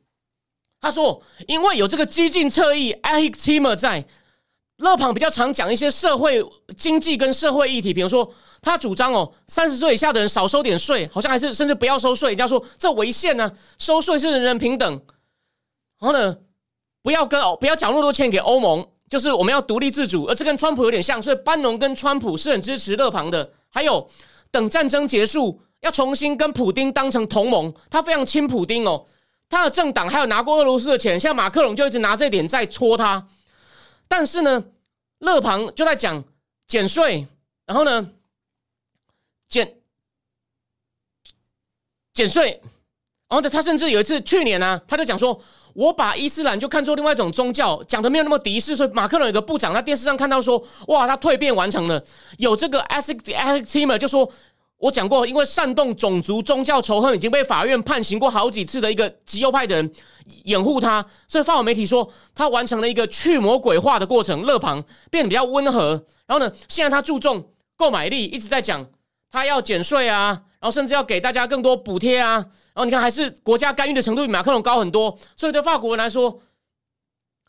他说，因为有这个激进侧翼 a h i t i m e r 在，勒庞比较常讲一些社会经济跟社会议题，比如说他主张哦，三十岁以下的人少收点税，好像还是甚至不要收税，人家说这违宪呢，收税是人人平等，然后呢，不要跟哦不要缴那么多钱给欧盟，就是我们要独立自主，而这跟川普有点像，所以班农跟川普是很支持勒庞的，还有等战争结束。要重新跟普丁当成同盟，他非常亲普丁哦。他的政党还有拿过俄罗斯的钱，现在马克龙就一直拿这点在戳他。但是呢，勒庞就在讲减税，然后呢，减减税，然后呢，他甚至有一次去年呢，他就讲说，我把伊斯兰就看作另外一种宗教，讲的没有那么敌视。所以马克龙有个部长在电视上看到说，哇，他蜕变完成了。有这个 Alex Alex Timmer 就说，我讲过，因为煽动种族宗教仇恨已经被法院判刑过好几次的一个极右派的人掩护他，所以法国媒体说他完成了一个去魔鬼化的过程，勒庞变得比较温和。然后呢，现在他注重购买力，一直在讲他要减税啊。然后甚至要给大家更多补贴啊！然后你看，还是国家干预的程度比马克龙高很多，所以对法国人来说，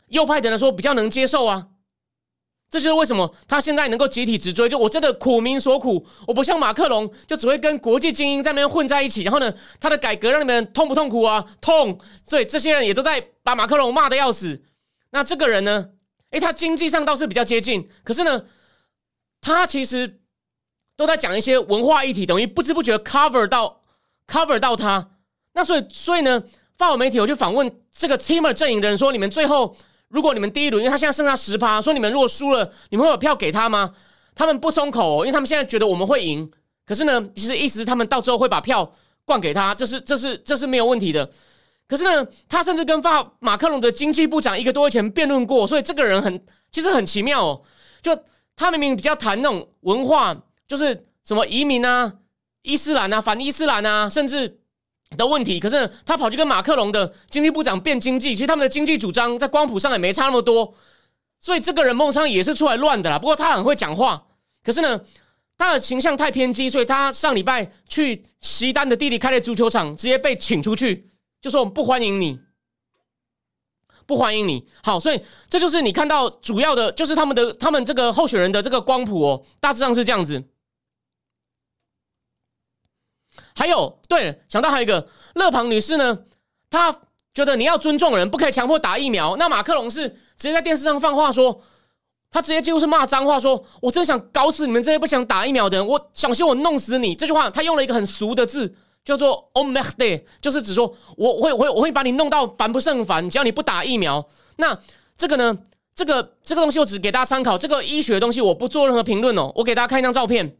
右派的人来说比较能接受啊。这就是为什么他现在能够集体直追。就我真的苦民所苦，我不像马克龙，就只会跟国际精英在那边混在一起。然后呢，他的改革让你们痛不痛苦啊？痛！所以这些人也都在把马克龙骂的要死。那这个人呢？诶，他经济上倒是比较接近，可是呢，他其实。都在讲一些文化议题，等于不知不觉 cover 到 cover 到他。那所以所以呢，法国媒体我就访问这个 Timmer 阵营的人说：“你们最后如果你们第一轮，因为他现在剩下十趴，说你们如果输了，你们会有票给他吗？”他们不松口，因为他们现在觉得我们会赢。可是呢，其实意思是他们到最后会把票灌给他，这是这是这是没有问题的。可是呢，他甚至跟法马克龙的经济部长一个多月前辩论过，所以这个人很其实很奇妙哦。就他明明比较谈那种文化。就是什么移民啊、伊斯兰啊、反伊斯兰啊，甚至的问题。可是他跑去跟马克龙的经济部长辩经济，其实他们的经济主张在光谱上也没差那么多。所以这个人孟昌也是出来乱的啦。不过他很会讲话，可是呢，他的形象太偏激，所以他上礼拜去西单的弟弟开的足球场，直接被请出去，就说我们不欢迎你，不欢迎你。好，所以这就是你看到主要的，就是他们的他们这个候选人的这个光谱哦，大致上是这样子。还有，对了，想到还有一个勒庞女士呢，她觉得你要尊重人，不可以强迫打疫苗。那马克龙是直接在电视上放话说，他直接几乎是骂脏话，说我真想搞死你们这些不想打疫苗的人，我小心我弄死你。这句话他用了一个很俗的字，叫做 o m e d e 就是指说我会我会我会把你弄到烦不胜烦，只要你不打疫苗。那这个呢，这个这个东西我只给大家参考，这个医学的东西我不做任何评论哦。我给大家看一张照片。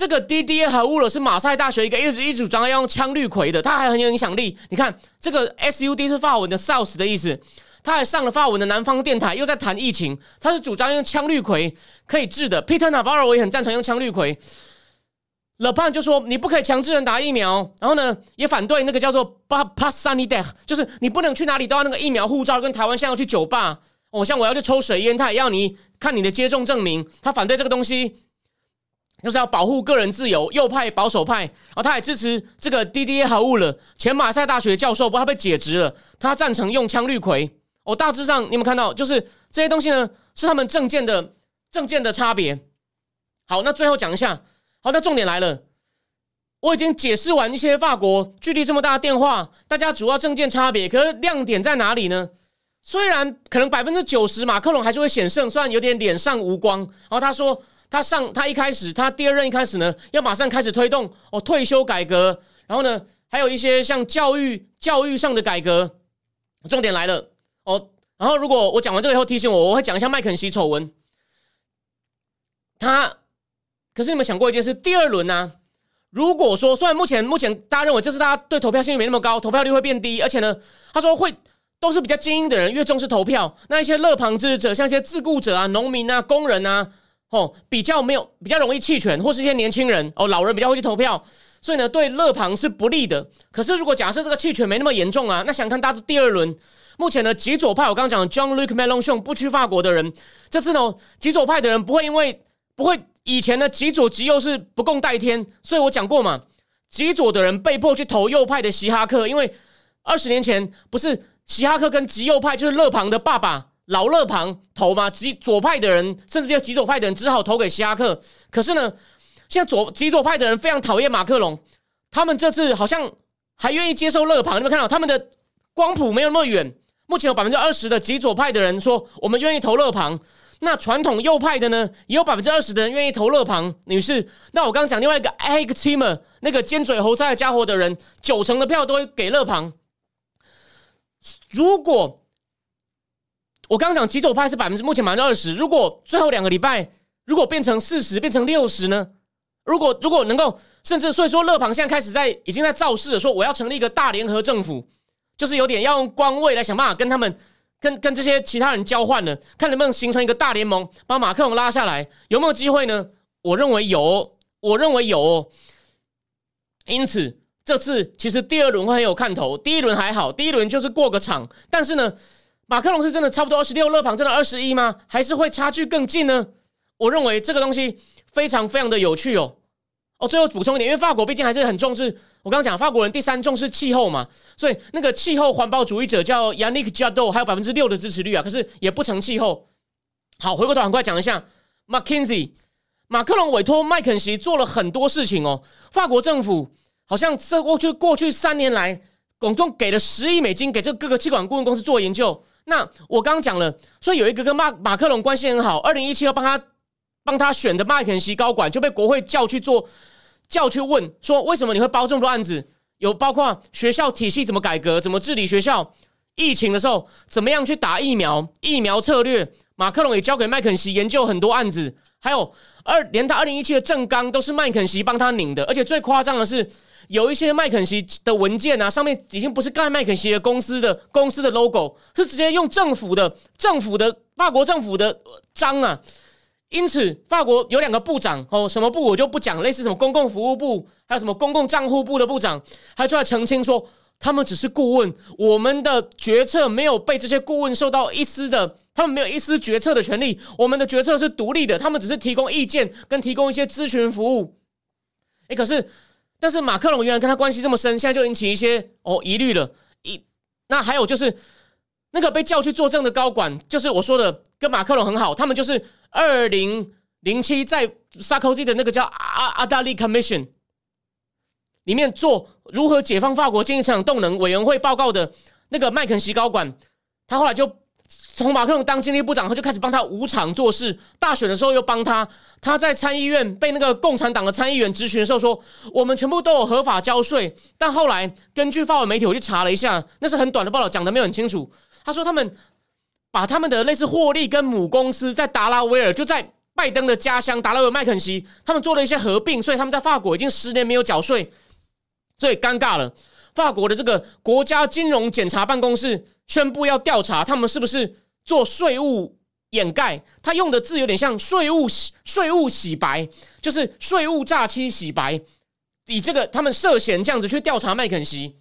这个 D D A 和乌了是马赛大学一个一直一主张要用羟氯喹的，他还很有影响力。你看这个 S U D 是法文的 South 的意思，他还上了法文的南方电台，又在谈疫情。他是主张用羟氯喹可以治的。Peter Navarro 也很赞成用羟氯喹。Le Pen 就说你不可以强制人打疫苗，然后呢也反对那个叫做 Passanidex，就是你不能去哪里都要那个疫苗护照，跟台湾现在要去酒吧，哦，像我要去抽水烟，他也要你看你的接种证明，他反对这个东西。就是要保护个人自由，右派保守派，然后他也支持这个 D D A 好物了。前马赛大学教授，不过他被解职了。他赞成用枪绿葵。哦，大致上你有没有看到？就是这些东西呢，是他们政见的政见的差别。好，那最后讲一下。好，那重点来了。我已经解释完一些法国距离这么大的电话，大家主要政见差别，可是亮点在哪里呢？虽然可能百分之九十马克龙还是会险胜，虽然有点脸上无光。然后他说。他上他一开始，他第二任一开始呢，要马上开始推动哦退休改革，然后呢，还有一些像教育教育上的改革。重点来了哦，然后如果我讲完这个以后提醒我，我会讲一下麦肯锡丑闻。他可是你们想过一件事？第二轮呢？如果说虽然目前目前大家认为这是大家对投票信率没那么高，投票率会变低，而且呢，他说会都是比较精英的人越重视投票，那一些乐旁支持者，像一些自雇者啊、农民啊、工人啊。哦，比较没有比较容易弃权，或是一些年轻人哦，老人比较会去投票，所以呢，对勒庞是不利的。可是如果假设这个弃权没那么严重啊，那想看大第二轮，目前呢极左派，我刚刚讲 John Luc Mélenchon 不去法国的人，这次呢，极左派的人不会因为不会以前的极左极右是不共戴天，所以我讲过嘛，极左的人被迫去投右派的希哈克，因为二十年前不是希哈克跟极右派就是勒庞的爸爸。老勒庞投吗？极左派的人，甚至要极左派的人，只好投给希拉克。可是呢，现在左极左派的人非常讨厌马克龙，他们这次好像还愿意接受勒庞。你们看到他们的光谱没有那么远。目前有百分之二十的极左派的人说我们愿意投勒庞。那传统右派的呢，也有百分之二十的人愿意投勒庞女士。那我刚刚讲另外一个 Ag Timmer 那个尖嘴猴腮的家伙的人，九成的票都会给勒庞。如果我刚刚讲极左派是百分之目前百分之二十，如果最后两个礼拜如果变成四十变成六十呢？如果如果能够，甚至所以说，勒庞现在开始在已经在造势了，说我要成立一个大联合政府，就是有点要用官位来想办法跟他们。跟跟这些其他人交换了，看能不能形成一个大联盟，把马克龙拉下来，有没有机会呢？我认为有，我认为有。因此，这次其实第二轮会很有看头，第一轮还好，第一轮就是过个场。但是呢，马克龙是真的差不多二十六，勒庞真的二十一吗？还是会差距更近呢？我认为这个东西非常非常的有趣哦。哦，最后补充一点，因为法国毕竟还是很重视。我刚刚讲，法国人第三重视气候嘛，所以那个气候环保主义者叫 Yannick j a d o 还有百分之六的支持率啊，可是也不成气候。好，回过头很快讲一下，McKinsey，马克龙委托麦肯锡做了很多事情哦。法国政府好像这过去过去三年来，总共给了十亿美金给这各个气管顾问公司做研究。那我刚刚讲了，所以有一个跟马马克龙关系很好，二零一七要帮他帮他选的麦肯锡高管就被国会叫去做。叫去问说，为什么你会包这么多案子？有包括学校体系怎么改革，怎么治理学校？疫情的时候怎么样去打疫苗？疫苗策略，马克龙也交给麦肯锡研究很多案子。还有二连他二零一七的政纲都是麦肯锡帮他拧的。而且最夸张的是，有一些麦肯锡的文件啊，上面已经不是盖麦肯锡的公司的公司的 logo，是直接用政府的政府的法国政府的章啊。因此，法国有两个部长哦，什么部我就不讲，类似什么公共服务部，还有什么公共账户部的部长，还出来澄清说，他们只是顾问，我们的决策没有被这些顾问受到一丝的，他们没有一丝决策的权利，我们的决策是独立的，他们只是提供意见跟提供一些咨询服务。哎，可是，但是马克龙原来跟他关系这么深，现在就引起一些哦疑虑了。一，那还有就是。那个被叫去作证的高管，就是我说的跟马克龙很好，他们就是二零零七在萨科齐的那个叫阿阿达利 Commission 里面做如何解放法国经济成长动能委员会报告的那个麦肯锡高管，他后来就 [laughs] 从马克龙当经济部长后就开始帮他无偿做事，大选的时候又帮他，他在参议院被那个共产党的参议员质询的时候说，我们全部都有合法交税，但后来根据法文媒体我去查了一下，那是很短的报道，讲的没有很清楚。他说：“他们把他们的类似获利跟母公司在达拉维尔，就在拜登的家乡达拉维麦肯锡，他们做了一些合并，所以他们在法国已经十年没有缴税，所以尴尬了。法国的这个国家金融检查办公室宣布要调查他们是不是做税务掩盖，他用的字有点像税务洗税务洗白，就是税务诈欺洗白，以这个他们涉嫌这样子去调查麦肯锡。”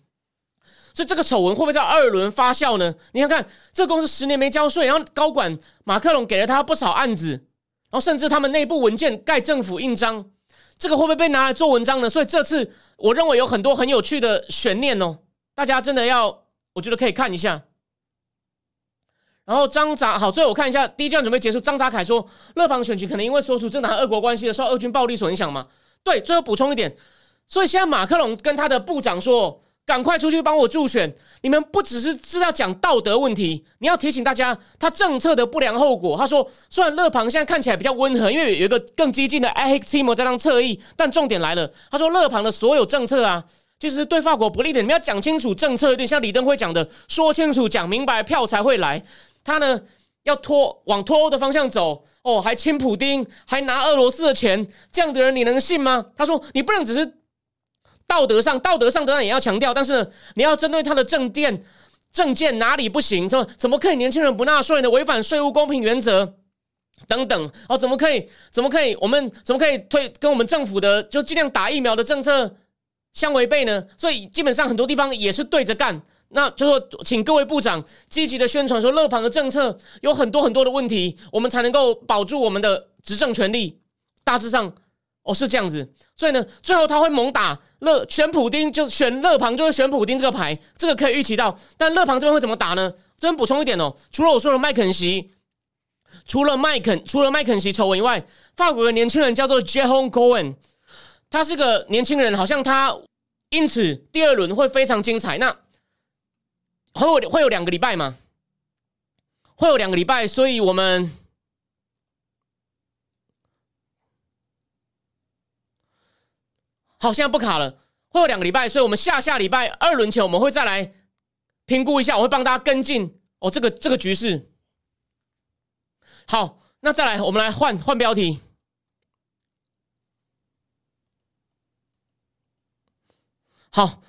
所以这个丑闻会不会在二轮发酵呢？你看看，这公司十年没交税，然后高管马克龙给了他不少案子，然后甚至他们内部文件盖政府印章，这个会不会被拿来做文章呢？所以这次我认为有很多很有趣的悬念哦，大家真的要，我觉得可以看一下。然后张扎好，最后我看一下第一阶段准备结束，张扎凯说，勒庞选举可能因为所处政党和俄国关系的受俄军暴力所影响吗？对，最后补充一点，所以现在马克龙跟他的部长说。赶快出去帮我助选！你们不只是知道讲道德问题，你要提醒大家他政策的不良后果。他说，虽然勒庞现在看起来比较温和，因为有一个更激进的 a h t i m 在当侧翼，但重点来了。他说，勒庞的所有政策啊，其实对法国不利的。你们要讲清楚政策，有点像李登辉讲的，说清楚、讲明白，票才会来。他呢，要脱往脱欧的方向走，哦，还亲普丁，还拿俄罗斯的钱，这样的人你能信吗？他说，你不能只是。道德上，道德上当然也要强调，但是你要针对他的政电政见哪里不行？说怎么可以年轻人不纳税呢？违反税务公平原则等等哦？怎么可以？怎么可以？我们怎么可以推跟我们政府的就尽量打疫苗的政策相违背呢？所以基本上很多地方也是对着干。那就说，请各位部长积极的宣传说，乐庞的政策有很多很多的问题，我们才能够保住我们的执政权利。大致上。哦，是这样子，所以呢，最后他会猛打勒选普丁，就选勒庞，就是选普丁这个牌，这个可以预期到。但勒庞这边会怎么打呢？这边补充一点哦，除了我说的麦肯锡，除了麦肯，除了麦肯锡丑闻以外，法国的年轻人叫做 Jehon Cohen，他是个年轻人，好像他因此第二轮会非常精彩。那会有会有两个礼拜吗？会有两个礼拜，所以我们。好，现在不卡了，会有两个礼拜，所以我们下下礼拜二轮前我们会再来评估一下，我会帮大家跟进哦，这个这个局势。好，那再来，我们来换换标题。好，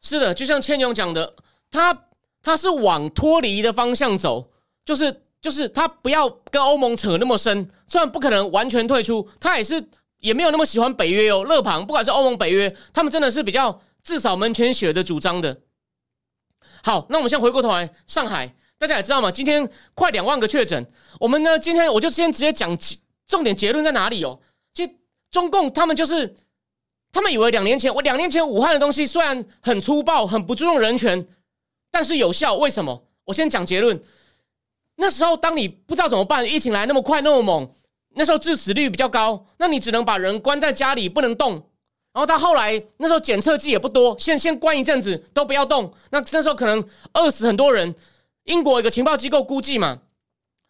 是的，就像千勇讲的，他他是往脱离的方向走，就是就是他不要跟欧盟扯那么深，虽然不可能完全退出，他也是也没有那么喜欢北约哦。勒庞不管是欧盟、北约，他们真的是比较自扫门前雪的主张的。好，那我们先回过头来，上海大家也知道嘛，今天快两万个确诊，我们呢今天我就先直接讲重点结论在哪里哦。其实中共他们就是。他们以为两年前，我两年前武汉的东西虽然很粗暴、很不注重人权，但是有效。为什么？我先讲结论。那时候，当你不知道怎么办，疫情来那么快、那么猛，那时候致死率比较高，那你只能把人关在家里，不能动。然后到后来，那时候检测剂也不多，先先关一阵子，都不要动。那那时候可能饿死很多人。英国一个情报机构估计嘛，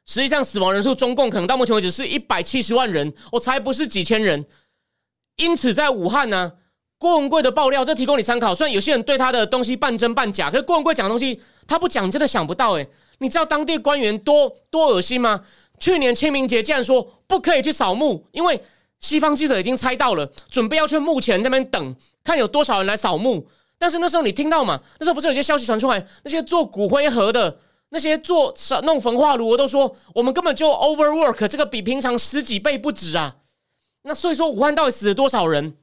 实际上死亡人数，中共可能到目前为止是一百七十万人，我才不是几千人。因此，在武汉呢，郭文贵的爆料，这提供你参考。虽然有些人对他的东西半真半假，可是郭文贵讲的东西，他不讲真的想不到。诶，你知道当地官员多多恶心吗？去年清明节竟然说不可以去扫墓，因为西方记者已经猜到了，准备要去墓前那边等，看有多少人来扫墓。但是那时候你听到嘛？那时候不是有些消息传出来，那些做骨灰盒的，那些做弄焚化炉，都说我们根本就 overwork，这个比平常十几倍不止啊。那所以说，武汉到底死了多少人？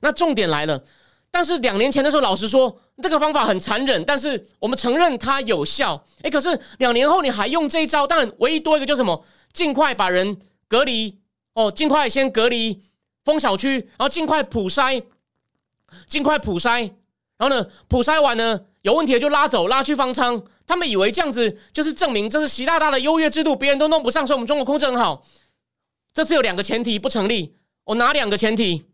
那重点来了。但是两年前的时候，老实说，这个方法很残忍，但是我们承认它有效。哎，可是两年后你还用这一招？当然，唯一多一个就是什么？尽快把人隔离哦，尽快先隔离封小区，然后尽快普筛，尽快普筛，然后呢，普筛完呢有问题的就拉走，拉去方舱。他们以为这样子就是证明这是习大大的优越制度，别人都弄不上，说我们中国控制很好。这次有两个前提不成立，我拿两个前提？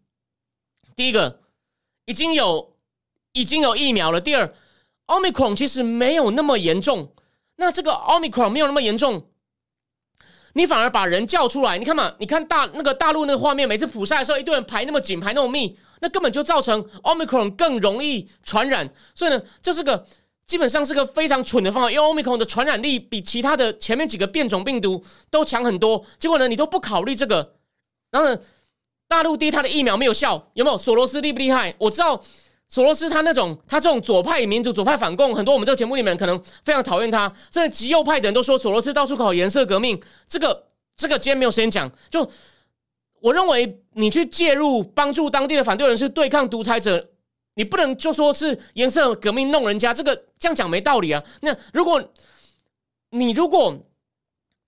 第一个，已经有已经有疫苗了；第二，omicron 其实没有那么严重。那这个 omicron 没有那么严重，你反而把人叫出来，你看嘛，你看大那个大陆那个画面，每次普赛的时候，一堆人排那么紧，排那么密，那根本就造成 omicron 更容易传染。所以呢，这是个。基本上是个非常蠢的方法，因为 Omicron 的传染力比其他的前面几个变种病毒都强很多。结果呢，你都不考虑这个，然后呢，大陆第一，它的疫苗没有效，有没有？索罗斯厉不厉害？我知道索罗斯他那种他这种左派民主、左派反共，很多我们这个节目里面可能非常讨厌他。甚至极右派的人都说索罗斯到处搞颜色革命。这个这个今天没有时间讲。就我认为，你去介入帮助当地的反对人士对抗独裁者。你不能就说是颜色革命弄人家，这个这样讲没道理啊。那如果你如果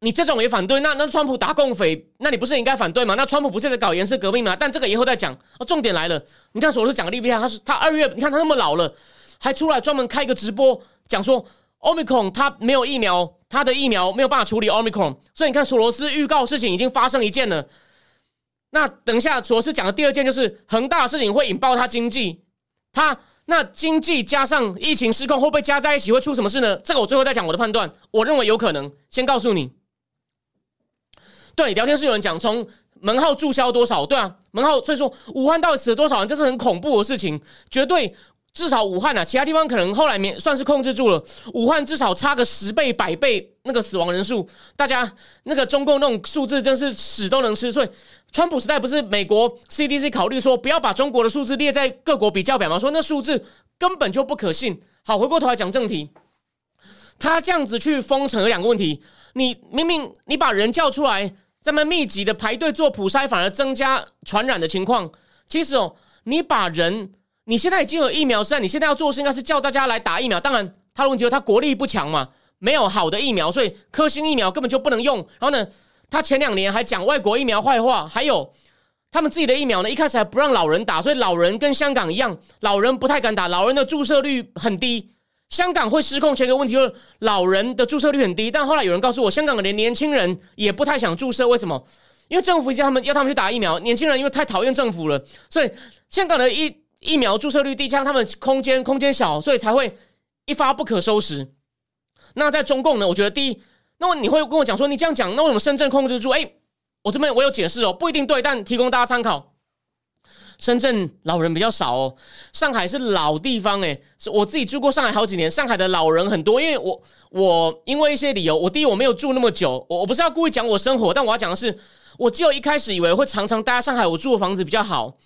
你这种也反对，那那川普打共匪，那你不是应该反对吗？那川普不是在搞颜色革命吗？但这个以后再讲。哦，重点来了，你看索罗斯讲的厉不厉害？他是他二月，你看他那么老了，还出来专门开一个直播讲说奥密克戎他没有疫苗，他的疫苗没有办法处理奥密克戎，所以你看索罗斯预告事情已经发生一件了。那等一下索罗斯讲的第二件就是恒大的事情会引爆他经济。他那经济加上疫情失控，会不会加在一起会出什么事呢？这个我最后再讲我的判断。我认为有可能。先告诉你，对，聊天室有人讲从门号注销多少？对啊，门号。所以说武汉到底死了多少人？这是很恐怖的事情，绝对。至少武汉啊，其他地方可能后来免算是控制住了。武汉至少差个十倍、百倍那个死亡人数，大家那个中共那种数字真是屎都能吃。所以，川普时代不是美国 CDC 考虑说不要把中国的数字列在各国比较表吗？说那数字根本就不可信。好，回过头来讲正题，他这样子去封城有两个问题：你明明你把人叫出来，这么密集的排队做普筛，反而增加传染的情况。其实哦，你把人。你现在已经有疫苗，是你现在要做的事应该是叫大家来打疫苗。当然，他的问题是他国力不强嘛，没有好的疫苗，所以科兴疫苗根本就不能用。然后呢，他前两年还讲外国疫苗坏话，还有他们自己的疫苗呢，一开始还不让老人打，所以老人跟香港一样，老人不太敢打，老人的注射率很低。香港会失控，前一个问题就是老人的注射率很低。但后来有人告诉我，香港的连年轻人也不太想注射，为什么？因为政府叫他们要他们去打疫苗，年轻人因为太讨厌政府了，所以香港的疫。疫苗注射率低，加上他们空间空间小，所以才会一发不可收拾。那在中共呢？我觉得第一，那么你会跟我讲说，你这样讲，那为什么深圳控制住？哎，我这边我有解释哦，不一定对，但提供大家参考。深圳老人比较少哦，上海是老地方，哎，是我自己住过上海好几年，上海的老人很多。因为我我因为一些理由，我第一我没有住那么久，我我不是要故意讲我生活，但我要讲的是，我只有一开始以为会常常待在上海，我住的房子比较好。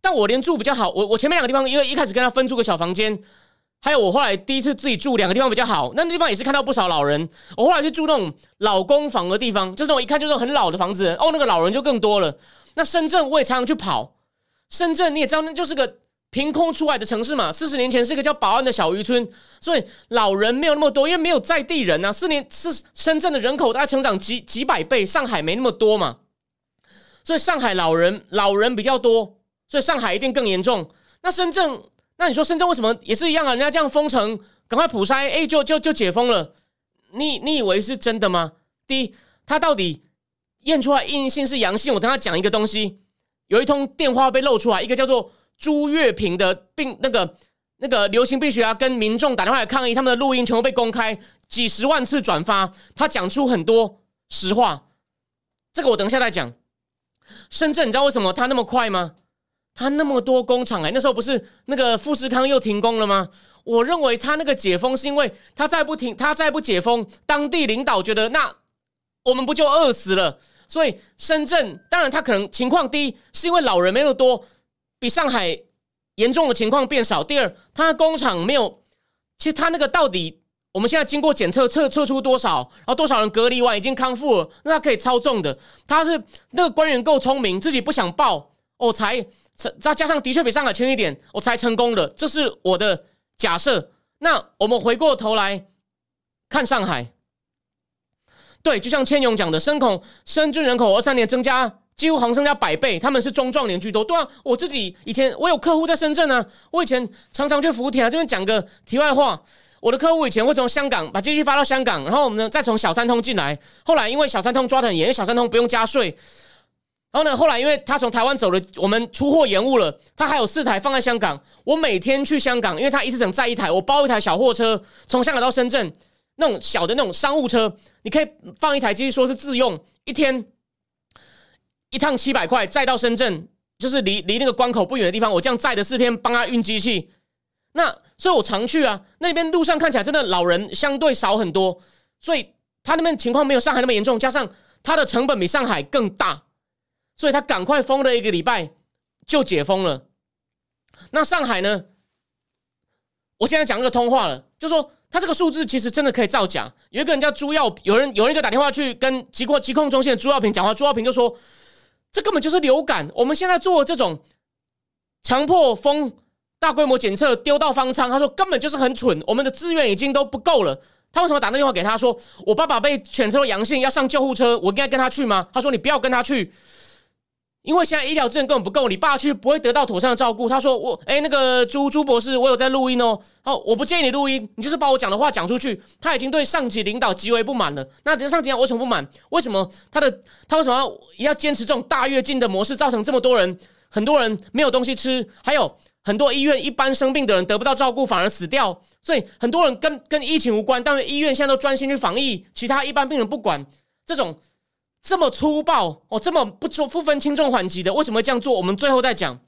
但我连住比较好，我我前面两个地方，因为一开始跟他分租个小房间，还有我后来第一次自己住两个地方比较好，那地方也是看到不少老人。我后来去住那种老公房的地方，就是那种一看就是很老的房子，哦，那个老人就更多了。那深圳我也常常去跑，深圳你也知道，那就是个凭空出来的城市嘛。四十年前是一个叫宝安的小渔村，所以老人没有那么多，因为没有在地人啊。四年是深圳的人口大概成长几几百倍，上海没那么多嘛，所以上海老人老人比较多。所以上海一定更严重。那深圳，那你说深圳为什么也是一样啊？人家这样封城，赶快普筛，哎，就就就解封了。你你以为是真的吗？第一，他到底验出来阴性是阳性？我等他讲一个东西，有一通电话被露出来，一个叫做朱月平的病，那个那个流行病学家跟民众打电话来抗议，他们的录音全部被公开，几十万次转发，他讲出很多实话。这个我等一下再讲。深圳，你知道为什么他那么快吗？他那么多工厂哎，那时候不是那个富士康又停工了吗？我认为他那个解封是因为他再不停，他再不解封，当地领导觉得那我们不就饿死了？所以深圳当然他可能情况第一是因为老人没有多，比上海严重的情况变少。第二，他工厂没有，其实他那个到底我们现在经过检测测测出多少，然后多少人隔离完已经康复了，那他可以操纵的。他是那个官员够聪明，自己不想报哦才。再加上的确比上海轻一点，我才成功了，这是我的假设。那我们回过头来看上海，对，就像千勇讲的，深口深圳人口二三年增加几乎好像增加百倍，他们是中壮年居多。对啊，我自己以前我有客户在深圳啊，我以前常常去福田啊。这边讲个题外话，我的客户以前会从香港把机器发到香港，然后我们呢再从小三通进来。后来因为小三通抓得很严，小三通不用加税。然后呢？后来因为他从台湾走了，我们出货延误了。他还有四台放在香港。我每天去香港，因为他一次整载一台，我包一台小货车从香港到深圳，那种小的那种商务车，你可以放一台机器，说是自用，一天一趟七百块，再到深圳，就是离离那个关口不远的地方。我这样载的四天，帮他运机器。那所以我常去啊，那边路上看起来真的老人相对少很多，所以他那边情况没有上海那么严重，加上他的成本比上海更大。所以他赶快封了一个礼拜就解封了。那上海呢？我现在讲一个通话了，就说他这个数字其实真的可以造假。有一个人叫朱耀，有人有人一个打电话去跟疾控疾控中心的朱耀平讲话，朱耀平就说这根本就是流感。我们现在做这种强迫封大规模检测丢到方舱，他说根本就是很蠢，我们的资源已经都不够了。他为什么打那电话给他说我爸爸被检测阳性要上救护车，我应该跟他去吗？他说你不要跟他去。因为现在医疗资源根本不够，你爸去不会得到妥善的照顾。他说：“我哎，那个朱朱博士，我有在录音哦。好，我不建议你录音，你就是把我讲的话讲出去。他已经对上级领导极为不满了。那上级领导为什么不满？为什么他的他为什么要要坚持这种大跃进的模式，造成这么多人很多人没有东西吃，还有很多医院一般生病的人得不到照顾，反而死掉。所以很多人跟跟疫情无关，但是医院现在都专心去防疫，其他一般病人不管这种。”这么粗暴哦，这么不不不分轻重缓急的，为什么会这样做？我们最后再讲。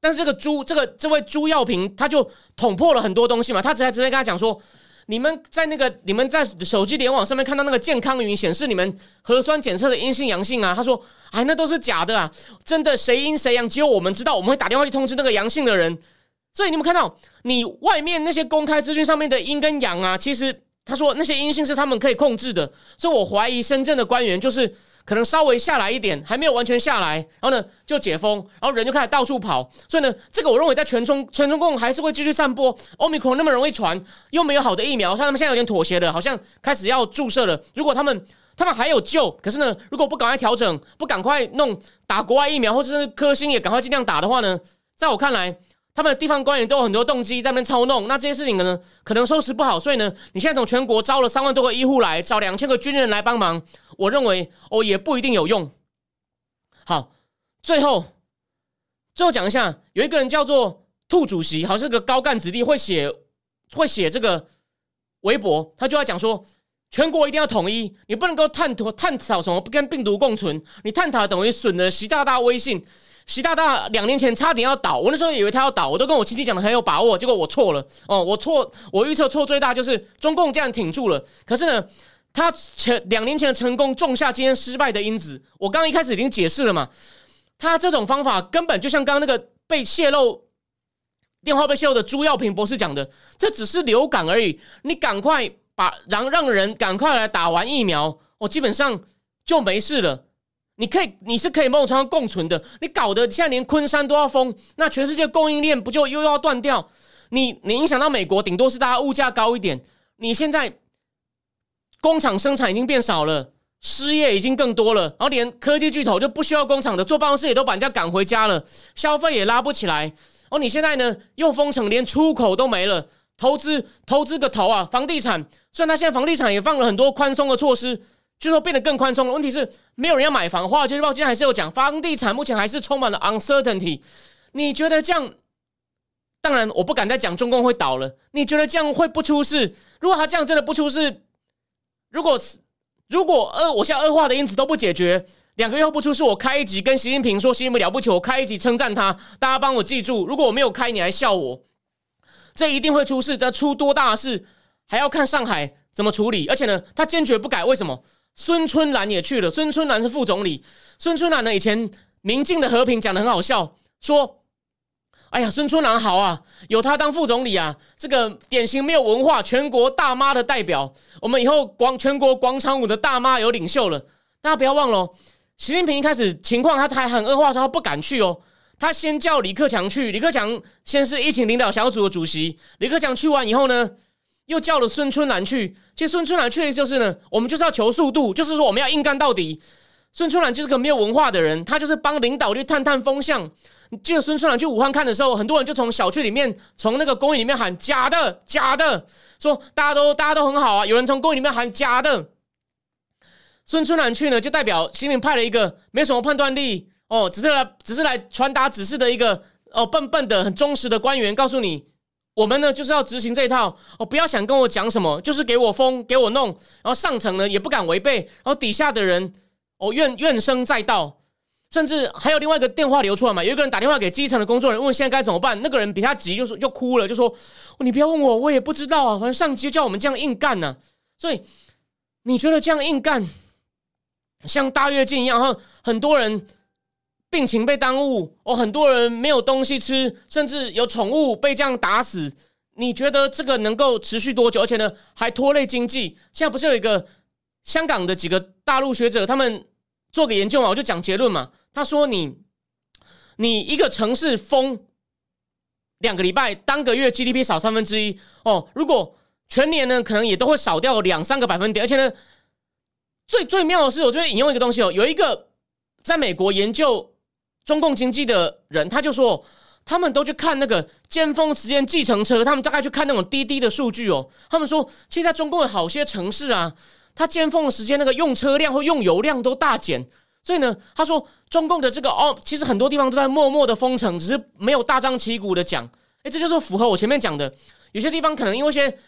但是这个朱，这个这位朱耀平，他就捅破了很多东西嘛。他直接直接跟他讲说：“你们在那个你们在手机联网上面看到那个健康云显示你们核酸检测的阴性阳性啊。”他说：“哎，那都是假的啊，真的谁阴谁阳，只有我们知道。我们会打电话去通知那个阳性的人。所以你们看到你外面那些公开资讯上面的阴跟阳啊，其实。”他说那些阴性是他们可以控制的，所以我怀疑深圳的官员就是可能稍微下来一点，还没有完全下来，然后呢就解封，然后人就开始到处跑，所以呢，这个我认为在全中全中共还是会继续散播。欧米克戎那么容易传，又没有好的疫苗，像他们现在有点妥协了，好像开始要注射了。如果他们他们还有救，可是呢，如果不赶快调整，不赶快弄打国外疫苗，或是科兴也赶快尽量打的话呢，在我看来。他们的地方官员都有很多动机在那边操弄，那这些事情呢，可能收拾不好，所以呢，你现在从全国招了三万多个医护来，找两千个军人来帮忙，我认为哦也不一定有用。好，最后最后讲一下，有一个人叫做兔主席，好像是个高干子弟，会写会写这个微博，他就要讲说，全国一定要统一，你不能够探讨探讨什么不跟病毒共存，你探讨等于损了习大大威信。习大大两年前差点要倒，我那时候以为他要倒，我都跟我亲戚讲的很有把握，结果我错了哦，我错，我预测错最大就是中共这样挺住了。可是呢，他前两年前的成功种下今天失败的因子。我刚刚一开始已经解释了嘛，他这种方法根本就像刚刚那个被泄露电话被泄露的朱耀平博士讲的，这只是流感而已。你赶快把让让人赶快来打完疫苗，我基本上就没事了。你可以，你是可以某种程度共存的。你搞得现在连昆山都要封，那全世界供应链不就又要断掉？你你影响到美国，顶多是大家物价高一点。你现在工厂生产已经变少了，失业已经更多了，然后连科技巨头就不需要工厂的，坐办公室也都把人家赶回家了，消费也拉不起来。哦，你现在呢又封城，连出口都没了，投资投资个头啊！房地产虽然他现在房地产也放了很多宽松的措施。就说变得更宽松了。问题是没有人要买房。华尔街日报今天还是有讲，房地产目前还是充满了 uncertainty。你觉得这样？当然，我不敢再讲中共会倒了。你觉得这样会不出事？如果他这样真的不出事，如果如果恶，我现在恶化的因子都不解决，两个月后不出事，我开一集跟习近平说习近平了不起，我开一集称赞他，大家帮我记住。如果我没有开，你还笑我，这一定会出事。这出多大事，还要看上海怎么处理。而且呢，他坚决不改，为什么？孙春兰也去了。孙春兰是副总理。孙春兰呢，以前民进的和平讲的很好笑，说：“哎呀，孙春兰好啊，有他当副总理啊，这个典型没有文化，全国大妈的代表。我们以后广全国广场舞的大妈有领袖了。大家不要忘了，习近平一开始情况他还很恶化，时候他不敢去哦。他先叫李克强去，李克强先是疫情领导小组的主席。李克强去完以后呢？”又叫了孙春兰去，其实孙春兰去的就是呢，我们就是要求速度，就是说我们要硬干到底。孙春兰就是个没有文化的人，他就是帮领导去探探风向。记得孙春兰去武汉看的时候，很多人就从小区里面，从那个公园里面喊假的，假的，说大家都大家都很好啊。有人从公园里面喊假的。孙春兰去呢，就代表习近平派了一个没什么判断力哦，只是来只是来传达指示的一个哦笨笨的很忠实的官员，告诉你。我们呢就是要执行这一套哦，不要想跟我讲什么，就是给我封，给我弄，然后上层呢也不敢违背，然后底下的人哦怨怨声载道，甚至还有另外一个电话流出来嘛，有一个人打电话给基层的工作人员，问现在该怎么办，那个人比他急，就说就哭了，就说你不要问我，我也不知道啊，反正上级就叫我们这样硬干呢，所以你觉得这样硬干像大跃进一样，哈，很多人。病情被耽误，哦，很多人没有东西吃，甚至有宠物被这样打死。你觉得这个能够持续多久？而且呢，还拖累经济。现在不是有一个香港的几个大陆学者，他们做个研究嘛？我就讲结论嘛。他说：“你，你一个城市封两个礼拜，当个月 GDP 少三分之一哦。如果全年呢，可能也都会少掉两三个百分点。而且呢，最最妙的是，我这边引用一个东西哦，有一个在美国研究。”中共经济的人，他就说，他们都去看那个尖峰时间计程车，他们大概去看那种滴滴的数据哦。他们说，现在中共的好些城市啊，它尖峰的时间那个用车量或用油量都大减。所以呢，他说，中共的这个哦，其实很多地方都在默默的封城，只是没有大张旗鼓的讲。哎，这就是符合我前面讲的，有些地方可能因为一些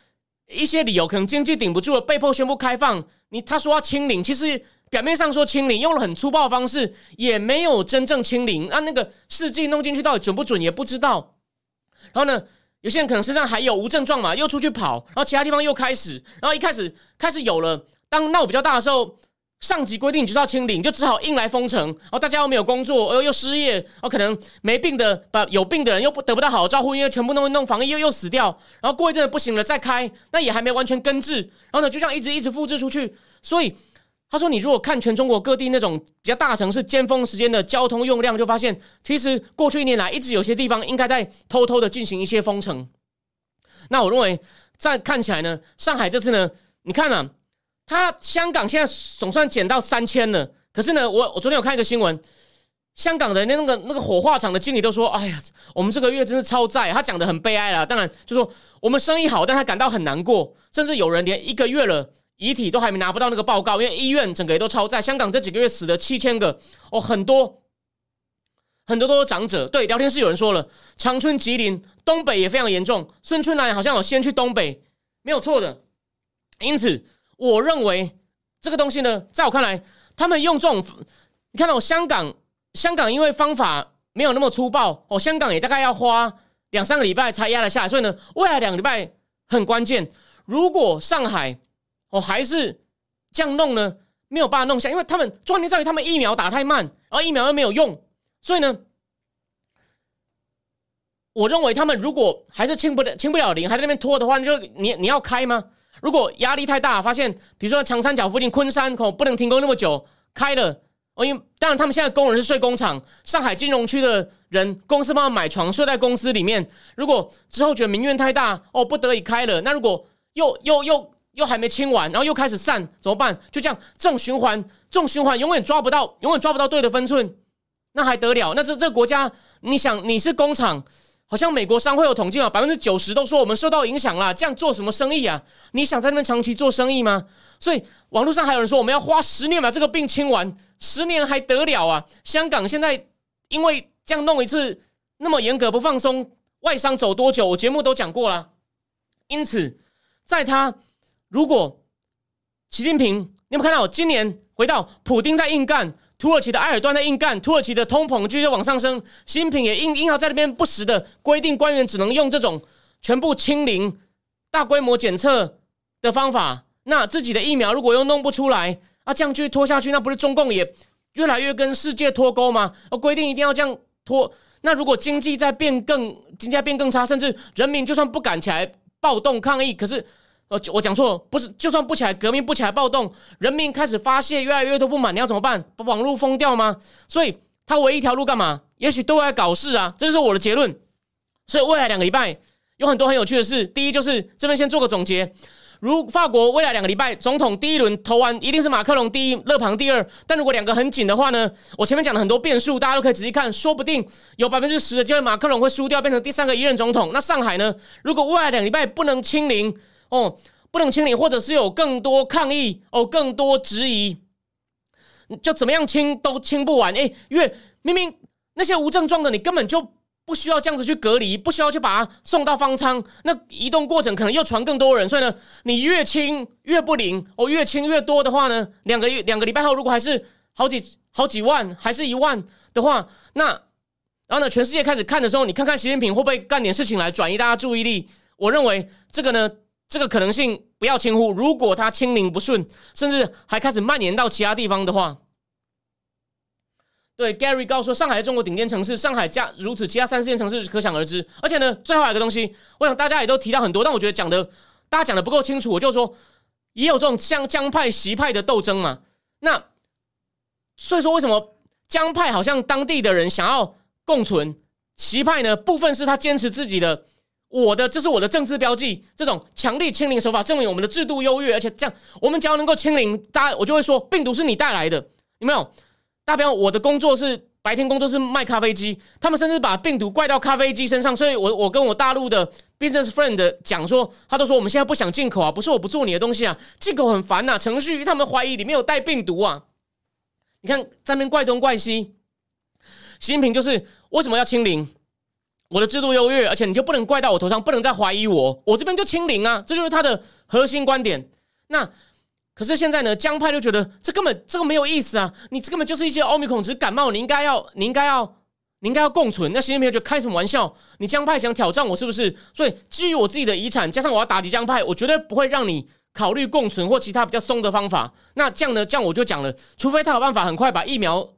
一些理由，可能经济顶不住了，被迫宣布开放。你他说要清零，其实。表面上说清零，用了很粗暴的方式，也没有真正清零。那那个试剂弄进去到底准不准，也不知道。然后呢，有些人可能身上还有无症状嘛，又出去跑，然后其他地方又开始，然后一开始开始有了，当闹比较大的时候，上级规定就是要清零，就只好硬来封城。然后大家又没有工作，又又失业，然后可能没病的，把有病的人又不得不到好的照顾，因为全部弄弄防疫又又死掉。然后过一阵子不行了再开，那也还没完全根治。然后呢，就这样一直一直复制出去，所以。他说：“你如果看全中国各地那种比较大城市尖峰时间的交通用量，就发现其实过去一年来一直有些地方应该在偷偷的进行一些封城。那我认为，在看起来呢，上海这次呢，你看啊，它香港现在总算减到三千了。可是呢，我我昨天有看一个新闻，香港的那那个那个火化厂的经理都说：‘哎呀，我们这个月真是超载。’他讲的很悲哀了。当然，就说我们生意好，但他感到很难过，甚至有人连一个月了。”遗体都还没拿不到那个报告，因为医院整个也都超载。香港这几个月死了七千个哦，很多很多都是长者。对，聊天室有人说了，长春、吉林、东北也非常严重。孙春兰好像有先去东北，没有错的。因此，我认为这个东西呢，在我看来，他们用这种，你看到香港，香港因为方法没有那么粗暴哦，香港也大概要花两三个礼拜才压得下来。所以呢，未来两个礼拜很关键。如果上海，我还是这样弄呢，没有办法弄下，因为他们重点在于他们疫苗打太慢，而疫苗又没有用，所以呢，我认为他们如果还是清不了清不了零，还在那边拖的话，就你你要开吗？如果压力太大，发现比如说长三角附近昆山口不能停工那么久，开了哦，因为当然他们现在工人是睡工厂，上海金融区的人公司帮他买床睡在公司里面。如果之后觉得民怨太大哦，不得已开了，那如果又又又又还没清完，然后又开始散怎么办？就这样这种循环，这种循环永远抓不到，永远抓不到对的分寸，那还得了？那这这个国家，你想你是工厂？好像美国商会有统计啊，百分之九十都说我们受到影响了，这样做什么生意啊？你想在那边长期做生意吗？所以网络上还有人说我们要花十年把这个病清完，十年还得了啊？香港现在因为这样弄一次那么严格不放松，外商走多久？我节目都讲过了。因此，在他如果习近平，你有没有看到今年回到普丁在硬干？土耳其的埃尔段在硬干，土耳其的通膨继续往上升，习近平也硬硬要在那边不时的规定官员只能用这种全部清零、大规模检测的方法。那自己的疫苗如果又弄不出来，啊，这样继续拖下去，那不是中共也越来越跟世界脱钩吗？而规定一定要这样拖，那如果经济在变更，经济变更差，甚至人民就算不敢起来暴动抗议，可是。呃，我讲错，不是，就算不起来革命，不起来暴动，人民开始发泄越来越多不满，你要怎么办？把网络封掉吗？所以他唯一一条路干嘛？也许都在搞事啊，这就是我的结论。所以未来两个礼拜有很多很有趣的事。第一就是这边先做个总结，如法国未来两个礼拜总统第一轮投完一定是马克龙第一，勒庞第二。但如果两个很紧的话呢？我前面讲了很多变数，大家都可以仔细看，说不定有百分之十的机会马克龙会输掉，变成第三个一任总统。那上海呢？如果未来两个礼拜不能清零。哦，不能清理，或者是有更多抗议，哦，更多质疑，就怎么样清都清不完。哎，因为明明那些无症状的，你根本就不需要这样子去隔离，不需要去把它送到方舱，那移动过程可能又传更多人，所以呢，你越清越不灵，哦，越清越多的话呢，两个月两个礼拜后，如果还是好几好几万，还是一万的话，那然后呢，全世界开始看的时候，你看看习近平会不会干点事情来转移大家注意力？我认为这个呢。这个可能性不要轻忽。如果它清零不顺，甚至还开始蔓延到其他地方的话，对 Gary 告诉上海是中国顶尖城市，上海加如此，其他三四线城市可想而知。而且呢，最后一个东西，我想大家也都提到很多，但我觉得讲的大家讲的不够清楚。我就说，也有这种江江派、习派的斗争嘛。那所以说，为什么江派好像当地的人想要共存，习派呢？部分是他坚持自己的。我的这是我的政治标记，这种强力清零手法证明我们的制度优越，而且这样我们只要能够清零，大家我就会说病毒是你带来的，有没有？大家我的工作是白天工作是卖咖啡机，他们甚至把病毒怪到咖啡机身上，所以我我跟我大陆的 business friend 讲说，他都说我们现在不想进口啊，不是我不做你的东西啊，进口很烦呐，程序他们怀疑里面有带病毒啊，你看在那边怪东怪西，习近平就是为什么要清零？我的制度优越，而且你就不能怪到我头上，不能再怀疑我，我这边就清零啊，这就是他的核心观点。那可是现在呢，江派就觉得这根本这个没有意思啊，你这根本就是一些欧米孔只感冒，你应该要你应该要你应该要共存。那习近平就开什么玩笑？你江派想挑战我是不是？所以基于我自己的遗产，加上我要打击江派，我绝对不会让你考虑共存或其他比较松的方法。那这样呢，这样我就讲了，除非他有办法很快把疫苗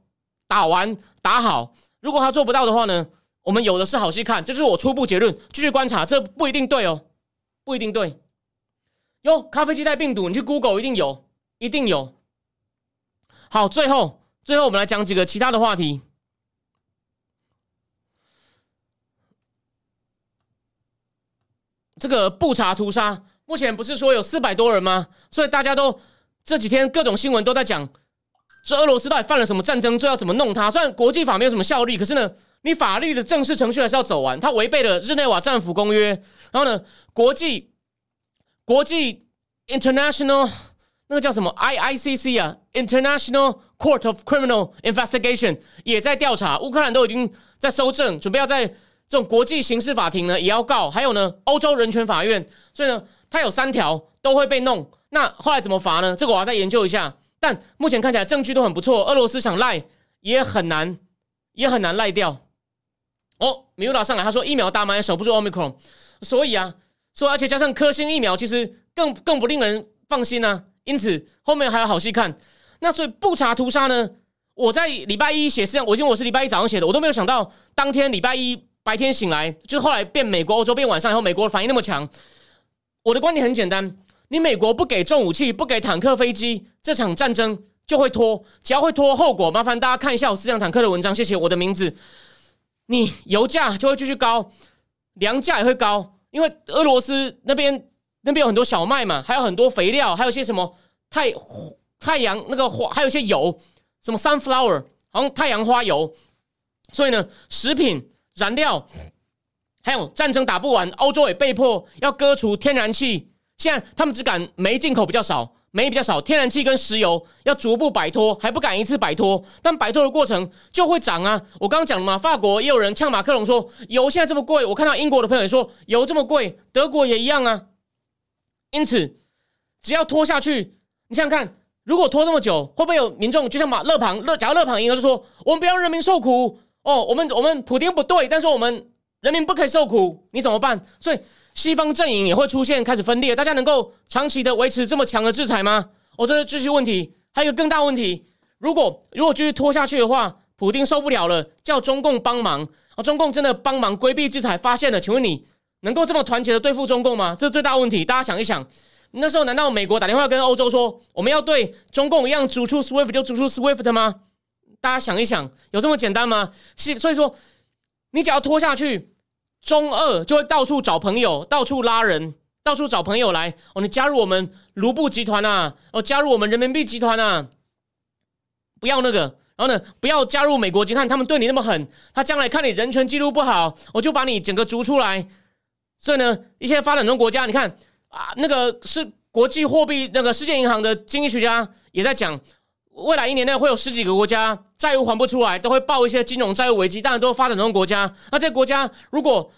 打完打好，如果他做不到的话呢？我们有的是好戏看，这是我初步结论。继续观察，这不一定对哦，不一定对。哟，咖啡机带病毒，你去 Google 一定有，一定有。好，最后，最后我们来讲几个其他的话题。这个布查屠杀，目前不是说有四百多人吗？所以大家都这几天各种新闻都在讲，这俄罗斯到底犯了什么战争罪，要怎么弄他？虽然国际法没有什么效力，可是呢？你法律的正式程序还是要走完，他违背了日内瓦战俘公约，然后呢，国际国际 international 那个叫什么 I I C C 啊，International Court of Criminal Investigation 也在调查，乌克兰都已经在搜证，准备要在这种国际刑事法庭呢也要告，还有呢，欧洲人权法院，所以呢，他有三条都会被弄。那后来怎么罚呢？这个我要再研究一下。但目前看起来证据都很不错，俄罗斯想赖也很难，也很难赖掉。哦，米乌达上来，他说疫苗打满守不住奥密克戎，所以啊，说而且加上科兴疫苗，其实更更不令人放心呢。因此后面还有好戏看。那所以不查屠杀呢？我在礼拜一写，实际上我因为我是礼拜一早上写的，我都没有想到当天礼拜一白天醒来，就后来变美国、欧洲变晚上以后，美国反应那么强。我的观点很简单：你美国不给重武器，不给坦克、飞机，这场战争就会拖。只要会拖，后果麻烦大家看一下我思想坦克的文章。谢谢我的名字。你油价就会继续高，粮价也会高，因为俄罗斯那边那边有很多小麦嘛，还有很多肥料，还有些什么太太阳那个花，还有一些油，什么 sunflower，好像太阳花油。所以呢，食品、燃料，还有战争打不完，欧洲也被迫要割除天然气。现在他们只敢煤进口比较少。煤比较少，天然气跟石油要逐步摆脱，还不敢一次摆脱，但摆脱的过程就会涨啊！我刚刚讲了嘛，法国也有人呛马克龙说油现在这么贵，我看到英国的朋友也说油这么贵，德国也一样啊。因此，只要拖下去，你想想看，如果拖这么久，会不会有民众就像马勒庞勒，假如勒庞赢了就说我们不要人民受苦哦，我们我们普京不对，但是我们人民不可以受苦，你怎么办？所以。西方阵营也会出现开始分裂，大家能够长期的维持这么强的制裁吗？我这是继续问题，还有一个更大问题，如果如果继续拖下去的话，普京受不了了，叫中共帮忙啊！中共真的帮忙规避制裁，发现了，请问你能够这么团结的对付中共吗？这是最大问题。大家想一想，那时候难道美国打电话跟欧洲说，我们要对中共一样逐出 SWIFT 就逐出 SWIFT 吗？大家想一想，有这么简单吗？是，所以说你只要拖下去。中二就会到处找朋友，到处拉人，到处找朋友来哦。你加入我们卢布集团啊，哦，加入我们人民币集团啊，不要那个，然后呢，不要加入美国集团，他们对你那么狠，他将来看你人权记录不好，我就把你整个逐出来。所以呢，一些发展中国家，你看啊，那个是国际货币那个世界银行的经济学家也在讲。未来一年内会有十几个国家债务还不出来，都会爆一些金融债务危机。当然都是发展中国家。那这国家如果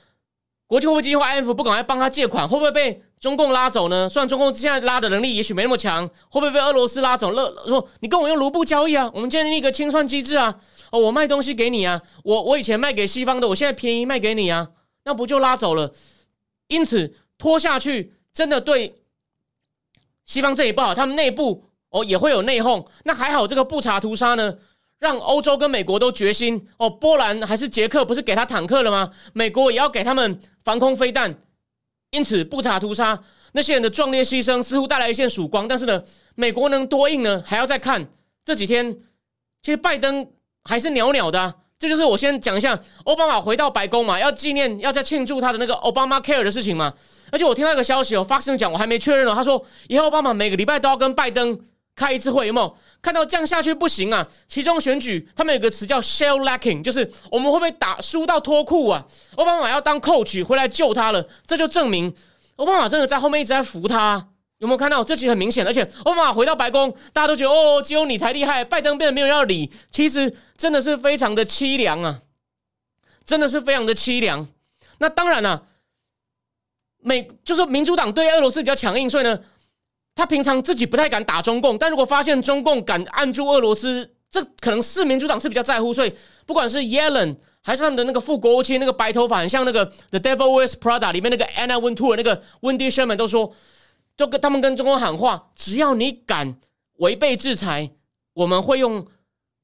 国际货币基金会 IMF 不赶快帮他借款，会不会被中共拉走呢？虽然中共现在拉的能力也许没那么强，会不会被俄罗斯拉走？勒说你跟我用卢布交易啊，我们建立一个清算机制啊。哦，我卖东西给你啊，我我以前卖给西方的，我现在便宜卖给你啊，那不就拉走了？因此拖下去真的对西方这也不好，他们内部。哦，也会有内讧。那还好，这个不查屠杀呢，让欧洲跟美国都决心。哦，波兰还是捷克，不是给他坦克了吗？美国也要给他们防空飞弹。因此，不查屠杀，那些人的壮烈牺牲似乎带来一线曙光。但是呢，美国能多硬呢？还要再看这几天。其实拜登还是袅袅的。这就是我先讲一下，奥巴马回到白宫嘛，要纪念，要再庆祝他的那个奥巴马 Care 的事情嘛。而且我听到一个消息哦，Fox 讲，我还没确认哦。他说，以后奥巴马每个礼拜都要跟拜登。开一次会有没有看到这样下去不行啊？其中选举他们有个词叫 shell lacking，就是我们会不会打输到脱裤啊？奥巴马要当 coach 回来救他了，这就证明奥巴马真的在后面一直在扶他。有没有看到？这其实很明显，而且奥巴马回到白宫，大家都觉得哦，只有你才厉害。拜登变得没有要理，其实真的是非常的凄凉啊，真的是非常的凄凉。那当然了，美就是民主党对俄罗斯比较强硬，所以呢。他平常自己不太敢打中共，但如果发现中共敢按住俄罗斯，这可能是民主党是比较在乎。所以不管是 Yellen 还是他们的那个副国务卿，那个白头发很像那个《The Devil Wears Prada》里面那个 Anna Wintour 那个 Wendy Sherman 都说，都跟他们跟中共喊话：只要你敢违背制裁，我们会用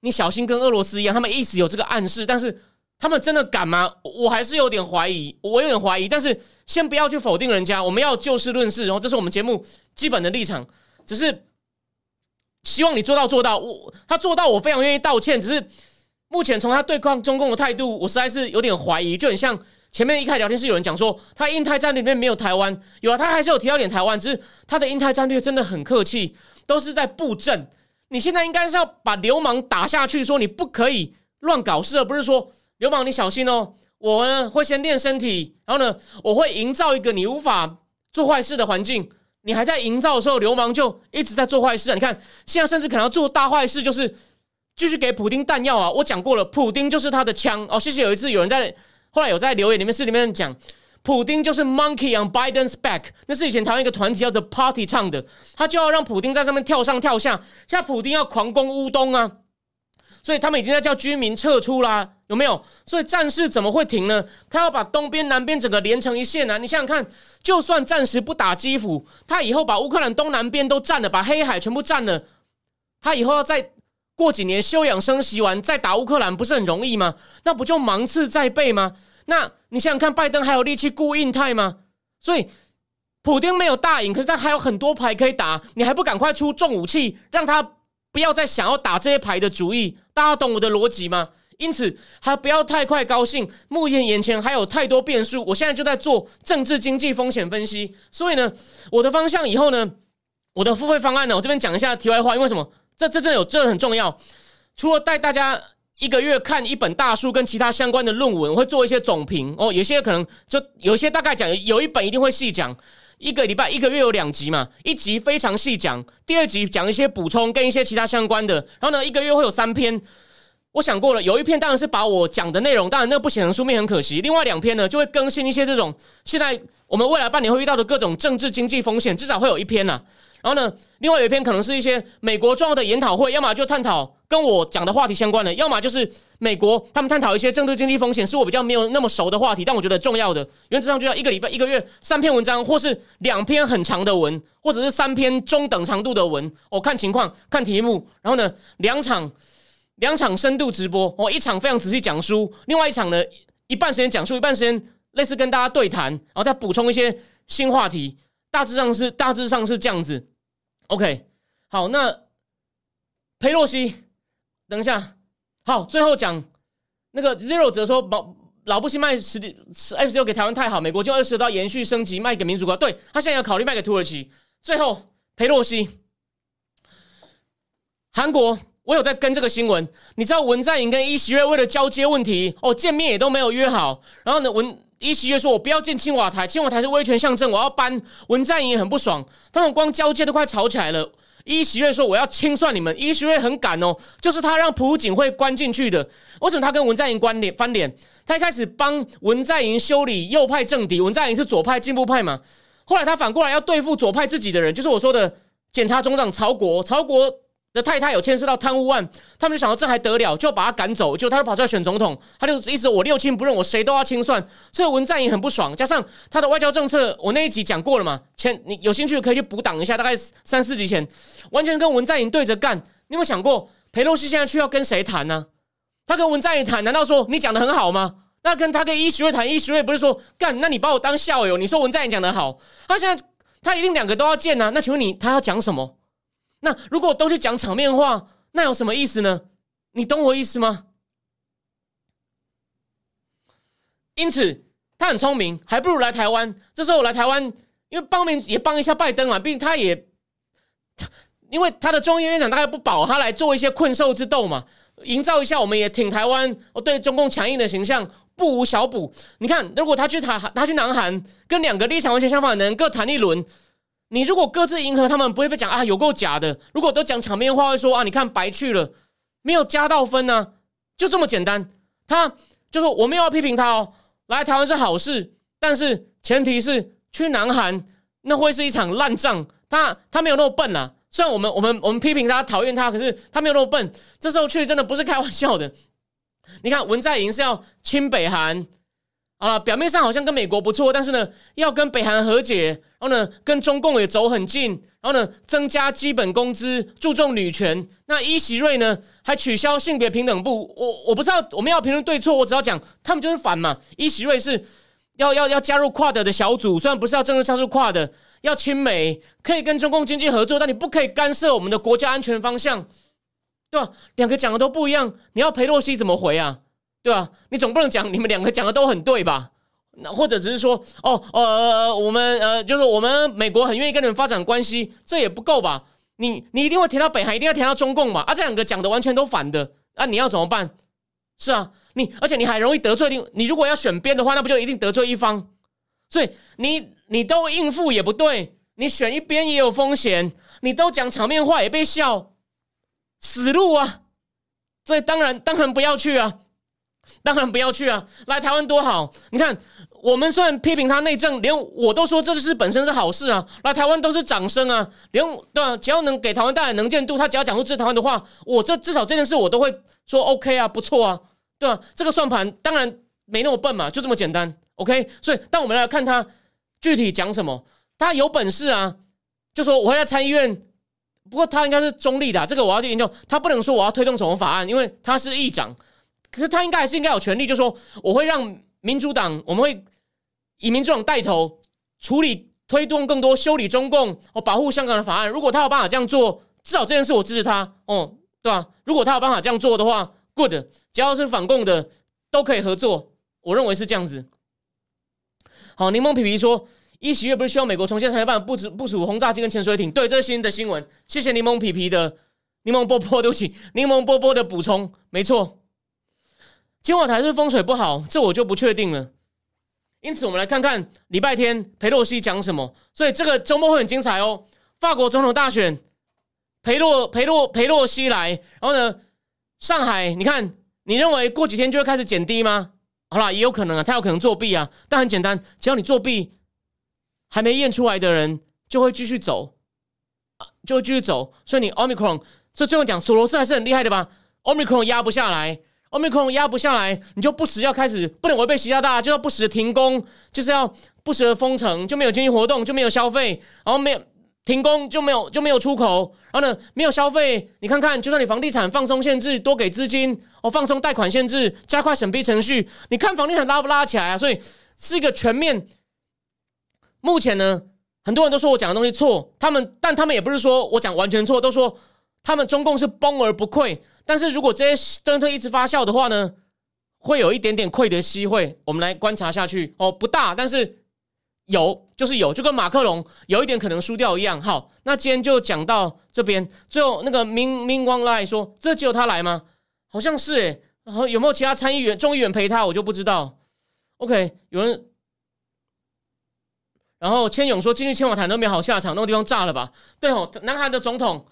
你小心跟俄罗斯一样。他们意思有这个暗示，但是。他们真的敢吗？我还是有点怀疑，我有点怀疑。但是先不要去否定人家，我们要就事论事。然后这是我们节目基本的立场，只是希望你做到做到。我他做到，我非常愿意道歉。只是目前从他对抗中共的态度，我实在是有点怀疑。就很像前面一开聊天室有人讲说，他印太战略里面没有台湾，有啊，他还是有提到点台湾。只是他的印太战略真的很客气，都是在布阵。你现在应该是要把流氓打下去，说你不可以乱搞事，而不是说。流氓，你小心哦！我呢会先练身体，然后呢，我会营造一个你无法做坏事的环境。你还在营造的时候，流氓就一直在做坏事啊！你看，现在甚至可能要做大坏事，就是继续给普丁弹药啊！我讲过了，普丁就是他的枪哦。谢谢，有一次有人在后来有在留言里面是里面讲，普丁就是 Monkey on Biden's back，那是以前台湾一个团体叫做 Party 唱的，他就要让普丁在上面跳上跳下，现在普丁要狂攻乌东啊！所以他们已经在叫居民撤出啦，有没有？所以战事怎么会停呢？他要把东边、南边整个连成一线啊！你想想看，就算暂时不打基辅，他以后把乌克兰东南边都占了，把黑海全部占了，他以后要再过几年休养生息完再打乌克兰，不是很容易吗？那不就芒刺在背吗？那你想想看，拜登还有力气顾印太吗？所以，普京没有大赢，可是他还有很多牌可以打，你还不赶快出重武器，让他不要再想要打这些牌的主意？大家懂我的逻辑吗？因此，还不要太快高兴。目前眼前还有太多变数，我现在就在做政治经济风险分析。所以呢，我的方向以后呢，我的付费方案呢，我这边讲一下题外话。因为什么？这这这有，这很重要。除了带大家一个月看一本大书跟其他相关的论文，我会做一些总评哦。有些可能就有些大概讲，有一本一定会细讲。一个礼拜一个月有两集嘛，一集非常细讲，第二集讲一些补充跟一些其他相关的。然后呢，一个月会有三篇。我想过了，有一篇当然是把我讲的内容，当然那不写成书面很可惜。另外两篇呢，就会更新一些这种现在我们未来半年会遇到的各种政治经济风险，至少会有一篇呐。然后呢，另外有一篇可能是一些美国重要的研讨会，要么就探讨跟我讲的话题相关的，要么就是美国他们探讨一些政治经济风险，是我比较没有那么熟的话题，但我觉得重要的。原则上就要一个礼拜、一个月三篇文章，或是两篇很长的文，或者是三篇中等长度的文，我看情况看题目。然后呢，两场。两场深度直播，哦，一场非常仔细讲书，另外一场呢，一半时间讲述，一半时间类似跟大家对谈，然后再补充一些新话题，大致上是大致上是这样子。OK，好，那裴洛西，等一下，好，最后讲那个 Zero 则说，老老布希卖十十 F 十六给台湾太好，美国就二十刀延续升级卖给民主国，对他现在要考虑卖给土耳其。最后，裴洛西，韩国。我有在跟这个新闻，你知道文在寅跟伊席瑞为了交接问题，哦，见面也都没有约好。然后呢，文伊席瑞说：“我不要建青瓦台，青瓦台是威权象征，我要搬。”文在寅很不爽，他们光交接都快吵起来了。伊席瑞说：“我要清算你们。”伊席瑞很敢哦，就是他让朴槿惠关进去的。为什么他跟文在寅关联翻脸？他一开始帮文在寅修理右派政敌，文在寅是左派进步派嘛？后来他反过来要对付左派自己的人，就是我说的检察总长曹国，曹国。的太太有牵涉到贪污案，他们就想到这还得了，就把他赶走，就他就跑出来选总统，他就意思我六亲不认，我谁都要清算，所以文在寅很不爽。加上他的外交政策，我那一集讲过了嘛，前你有兴趣可以去补档一下，大概三四集前，完全跟文在寅对着干。你有没有想过，裴洛西现在去要跟谁谈呢？他跟文在寅谈，难道说你讲的很好吗？那跟他跟伊徐瑞谈，伊徐瑞不是说干？那你把我当校友？你说文在寅讲的好，他现在他一定两个都要见呢？那请问你他要讲什么？那如果都去讲场面话，那有什么意思呢？你懂我意思吗？因此，他很聪明，还不如来台湾。这时候我来台湾，因为帮民也帮一下拜登嘛，毕竟他也，因为他的中央院长大概不保，他来做一些困兽之斗嘛，营造一下我们也挺台湾，我对中共强硬的形象不无小补。你看，如果他去台，他去南韩，跟两个立场完全相反的人各谈一轮。你如果各自迎合他们，不会被讲啊，有够假的。如果都讲场面话，会说啊，你看白去了，没有加到分呢，就这么简单。他就说我们要批评他哦，来台湾是好事，但是前提是去南韩那会是一场烂仗。他他没有那么笨啊，虽然我们我们我们批评他讨厌他，可是他没有那么笨。这时候去真的不是开玩笑的。[laughs] 你看文在寅是要亲北韩。好了，表面上好像跟美国不错，但是呢，要跟北韩和解，然后呢，跟中共也走很近，然后呢，增加基本工资，注重女权。那伊席瑞呢，还取消性别平等部。我我不知道我们要评论对错，我只要讲他们就是反嘛。伊席瑞是要要要加入跨的的小组，虽然不是要政治加入跨的，要亲美，可以跟中共经济合作，但你不可以干涉我们的国家安全方向，对吧？两个讲的都不一样，你要裴洛西怎么回啊？对啊？你总不能讲你们两个讲的都很对吧？那或者只是说，哦，呃，我们呃，就是我们美国很愿意跟你们发展关系，这也不够吧？你你一定会填到北韩，一定要填到中共嘛？啊，这两个讲的完全都反的，啊，你要怎么办？是啊，你而且你还容易得罪另，你如果要选边的话，那不就一定得罪一方？所以你你都应付也不对，你选一边也有风险，你都讲场面话也被笑，死路啊！所以当然当然不要去啊！当然不要去啊！来台湾多好！你看，我们虽然批评他内政，连我都说这是本身是好事啊！来台湾都是掌声啊！连对吧？只要能给台湾带来能见度，他只要讲出支持台湾的话，我这至少这件事我都会说 OK 啊，不错啊，对吧？这个算盘当然没那么笨嘛，就这么简单。OK，所以但我们来看他具体讲什么，他有本事啊，就说我会在参议院，不过他应该是中立的，这个我要去研究。他不能说我要推动什么法案，因为他是议长。可是他应该还是应该有权利，就说我会让民主党我们会以民主党带头处理推动更多修理中共哦保护香港的法案。如果他有办法这样做，至少这件事我支持他哦，对吧？如果他有办法这样做的话，good，只要是反共的都可以合作，我认为是这样子。好，柠檬皮皮说，一喜月不是希望美国重新产业办部署部署轰炸机跟潜水艇？对，这是新的新闻。谢谢柠檬皮皮的柠檬波波，对不起，柠檬波波的补充，没错。金华台是风水不好，这我就不确定了。因此，我们来看看礼拜天裴洛西讲什么。所以这个周末会很精彩哦。法国总统大选，裴洛裴洛裴洛西来，然后呢，上海，你看，你认为过几天就会开始减低吗？好啦，也有可能啊，他有可能作弊啊。但很简单，只要你作弊还没验出来的人，就会继续走，就会继续走。所以你 omicron，所以最后讲索罗斯还是很厉害的吧？omicron 压不下来。奥密克戎压不下来，你就不时要开始，不能违背习大大，就要不时的停工，就是要不时的封城，就没有经济活动，就没有消费，然后没有停工就没有就没有出口，然后呢没有消费，你看看，就算你房地产放松限制，多给资金，哦放松贷款限制，加快审批程序，你看房地产拉不拉起来啊？所以是一个全面。目前呢，很多人都说我讲的东西错，他们但他们也不是说我讲完全错，都说。他们中共是崩而不溃，但是如果这些政策一直发酵的话呢，会有一点点溃的机会。我们来观察下去哦，不大，但是有就是有，就跟马克龙有一点可能输掉一样。好，那今天就讲到这边。最后那个明明光来说，这只有他来吗？好像是诶。然后有没有其他参议员、众议员陪他？我就不知道。OK，有人。然后千勇说，进去千瓦台都没好下场，那个地方炸了吧？对哦，南韩的总统。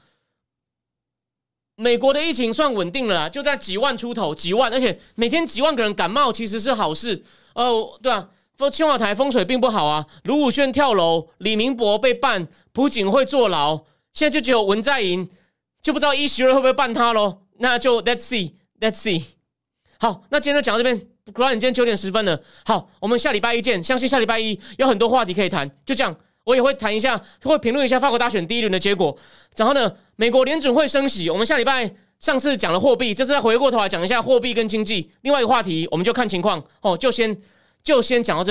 美国的疫情算稳定了，就在几万出头，几万，而且每天几万个人感冒，其实是好事。哦，对啊，说青瓦台风水并不好啊。卢武铉跳楼，李明博被办，朴槿惠坐牢，现在就只有文在寅，就不知道一十二会不会办他喽？那就 Let's see，Let's see。好，那今天就讲到这边，果然今天九点十分了。好，我们下礼拜一见，相信下礼拜一有很多话题可以谈，就这样。我也会谈一下，会评论一下法国大选第一轮的结果。然后呢，美国联准会升息。我们下礼拜上次讲了货币，这次再回过头来讲一下货币跟经济。另外一个话题，我们就看情况哦，就先就先讲到这。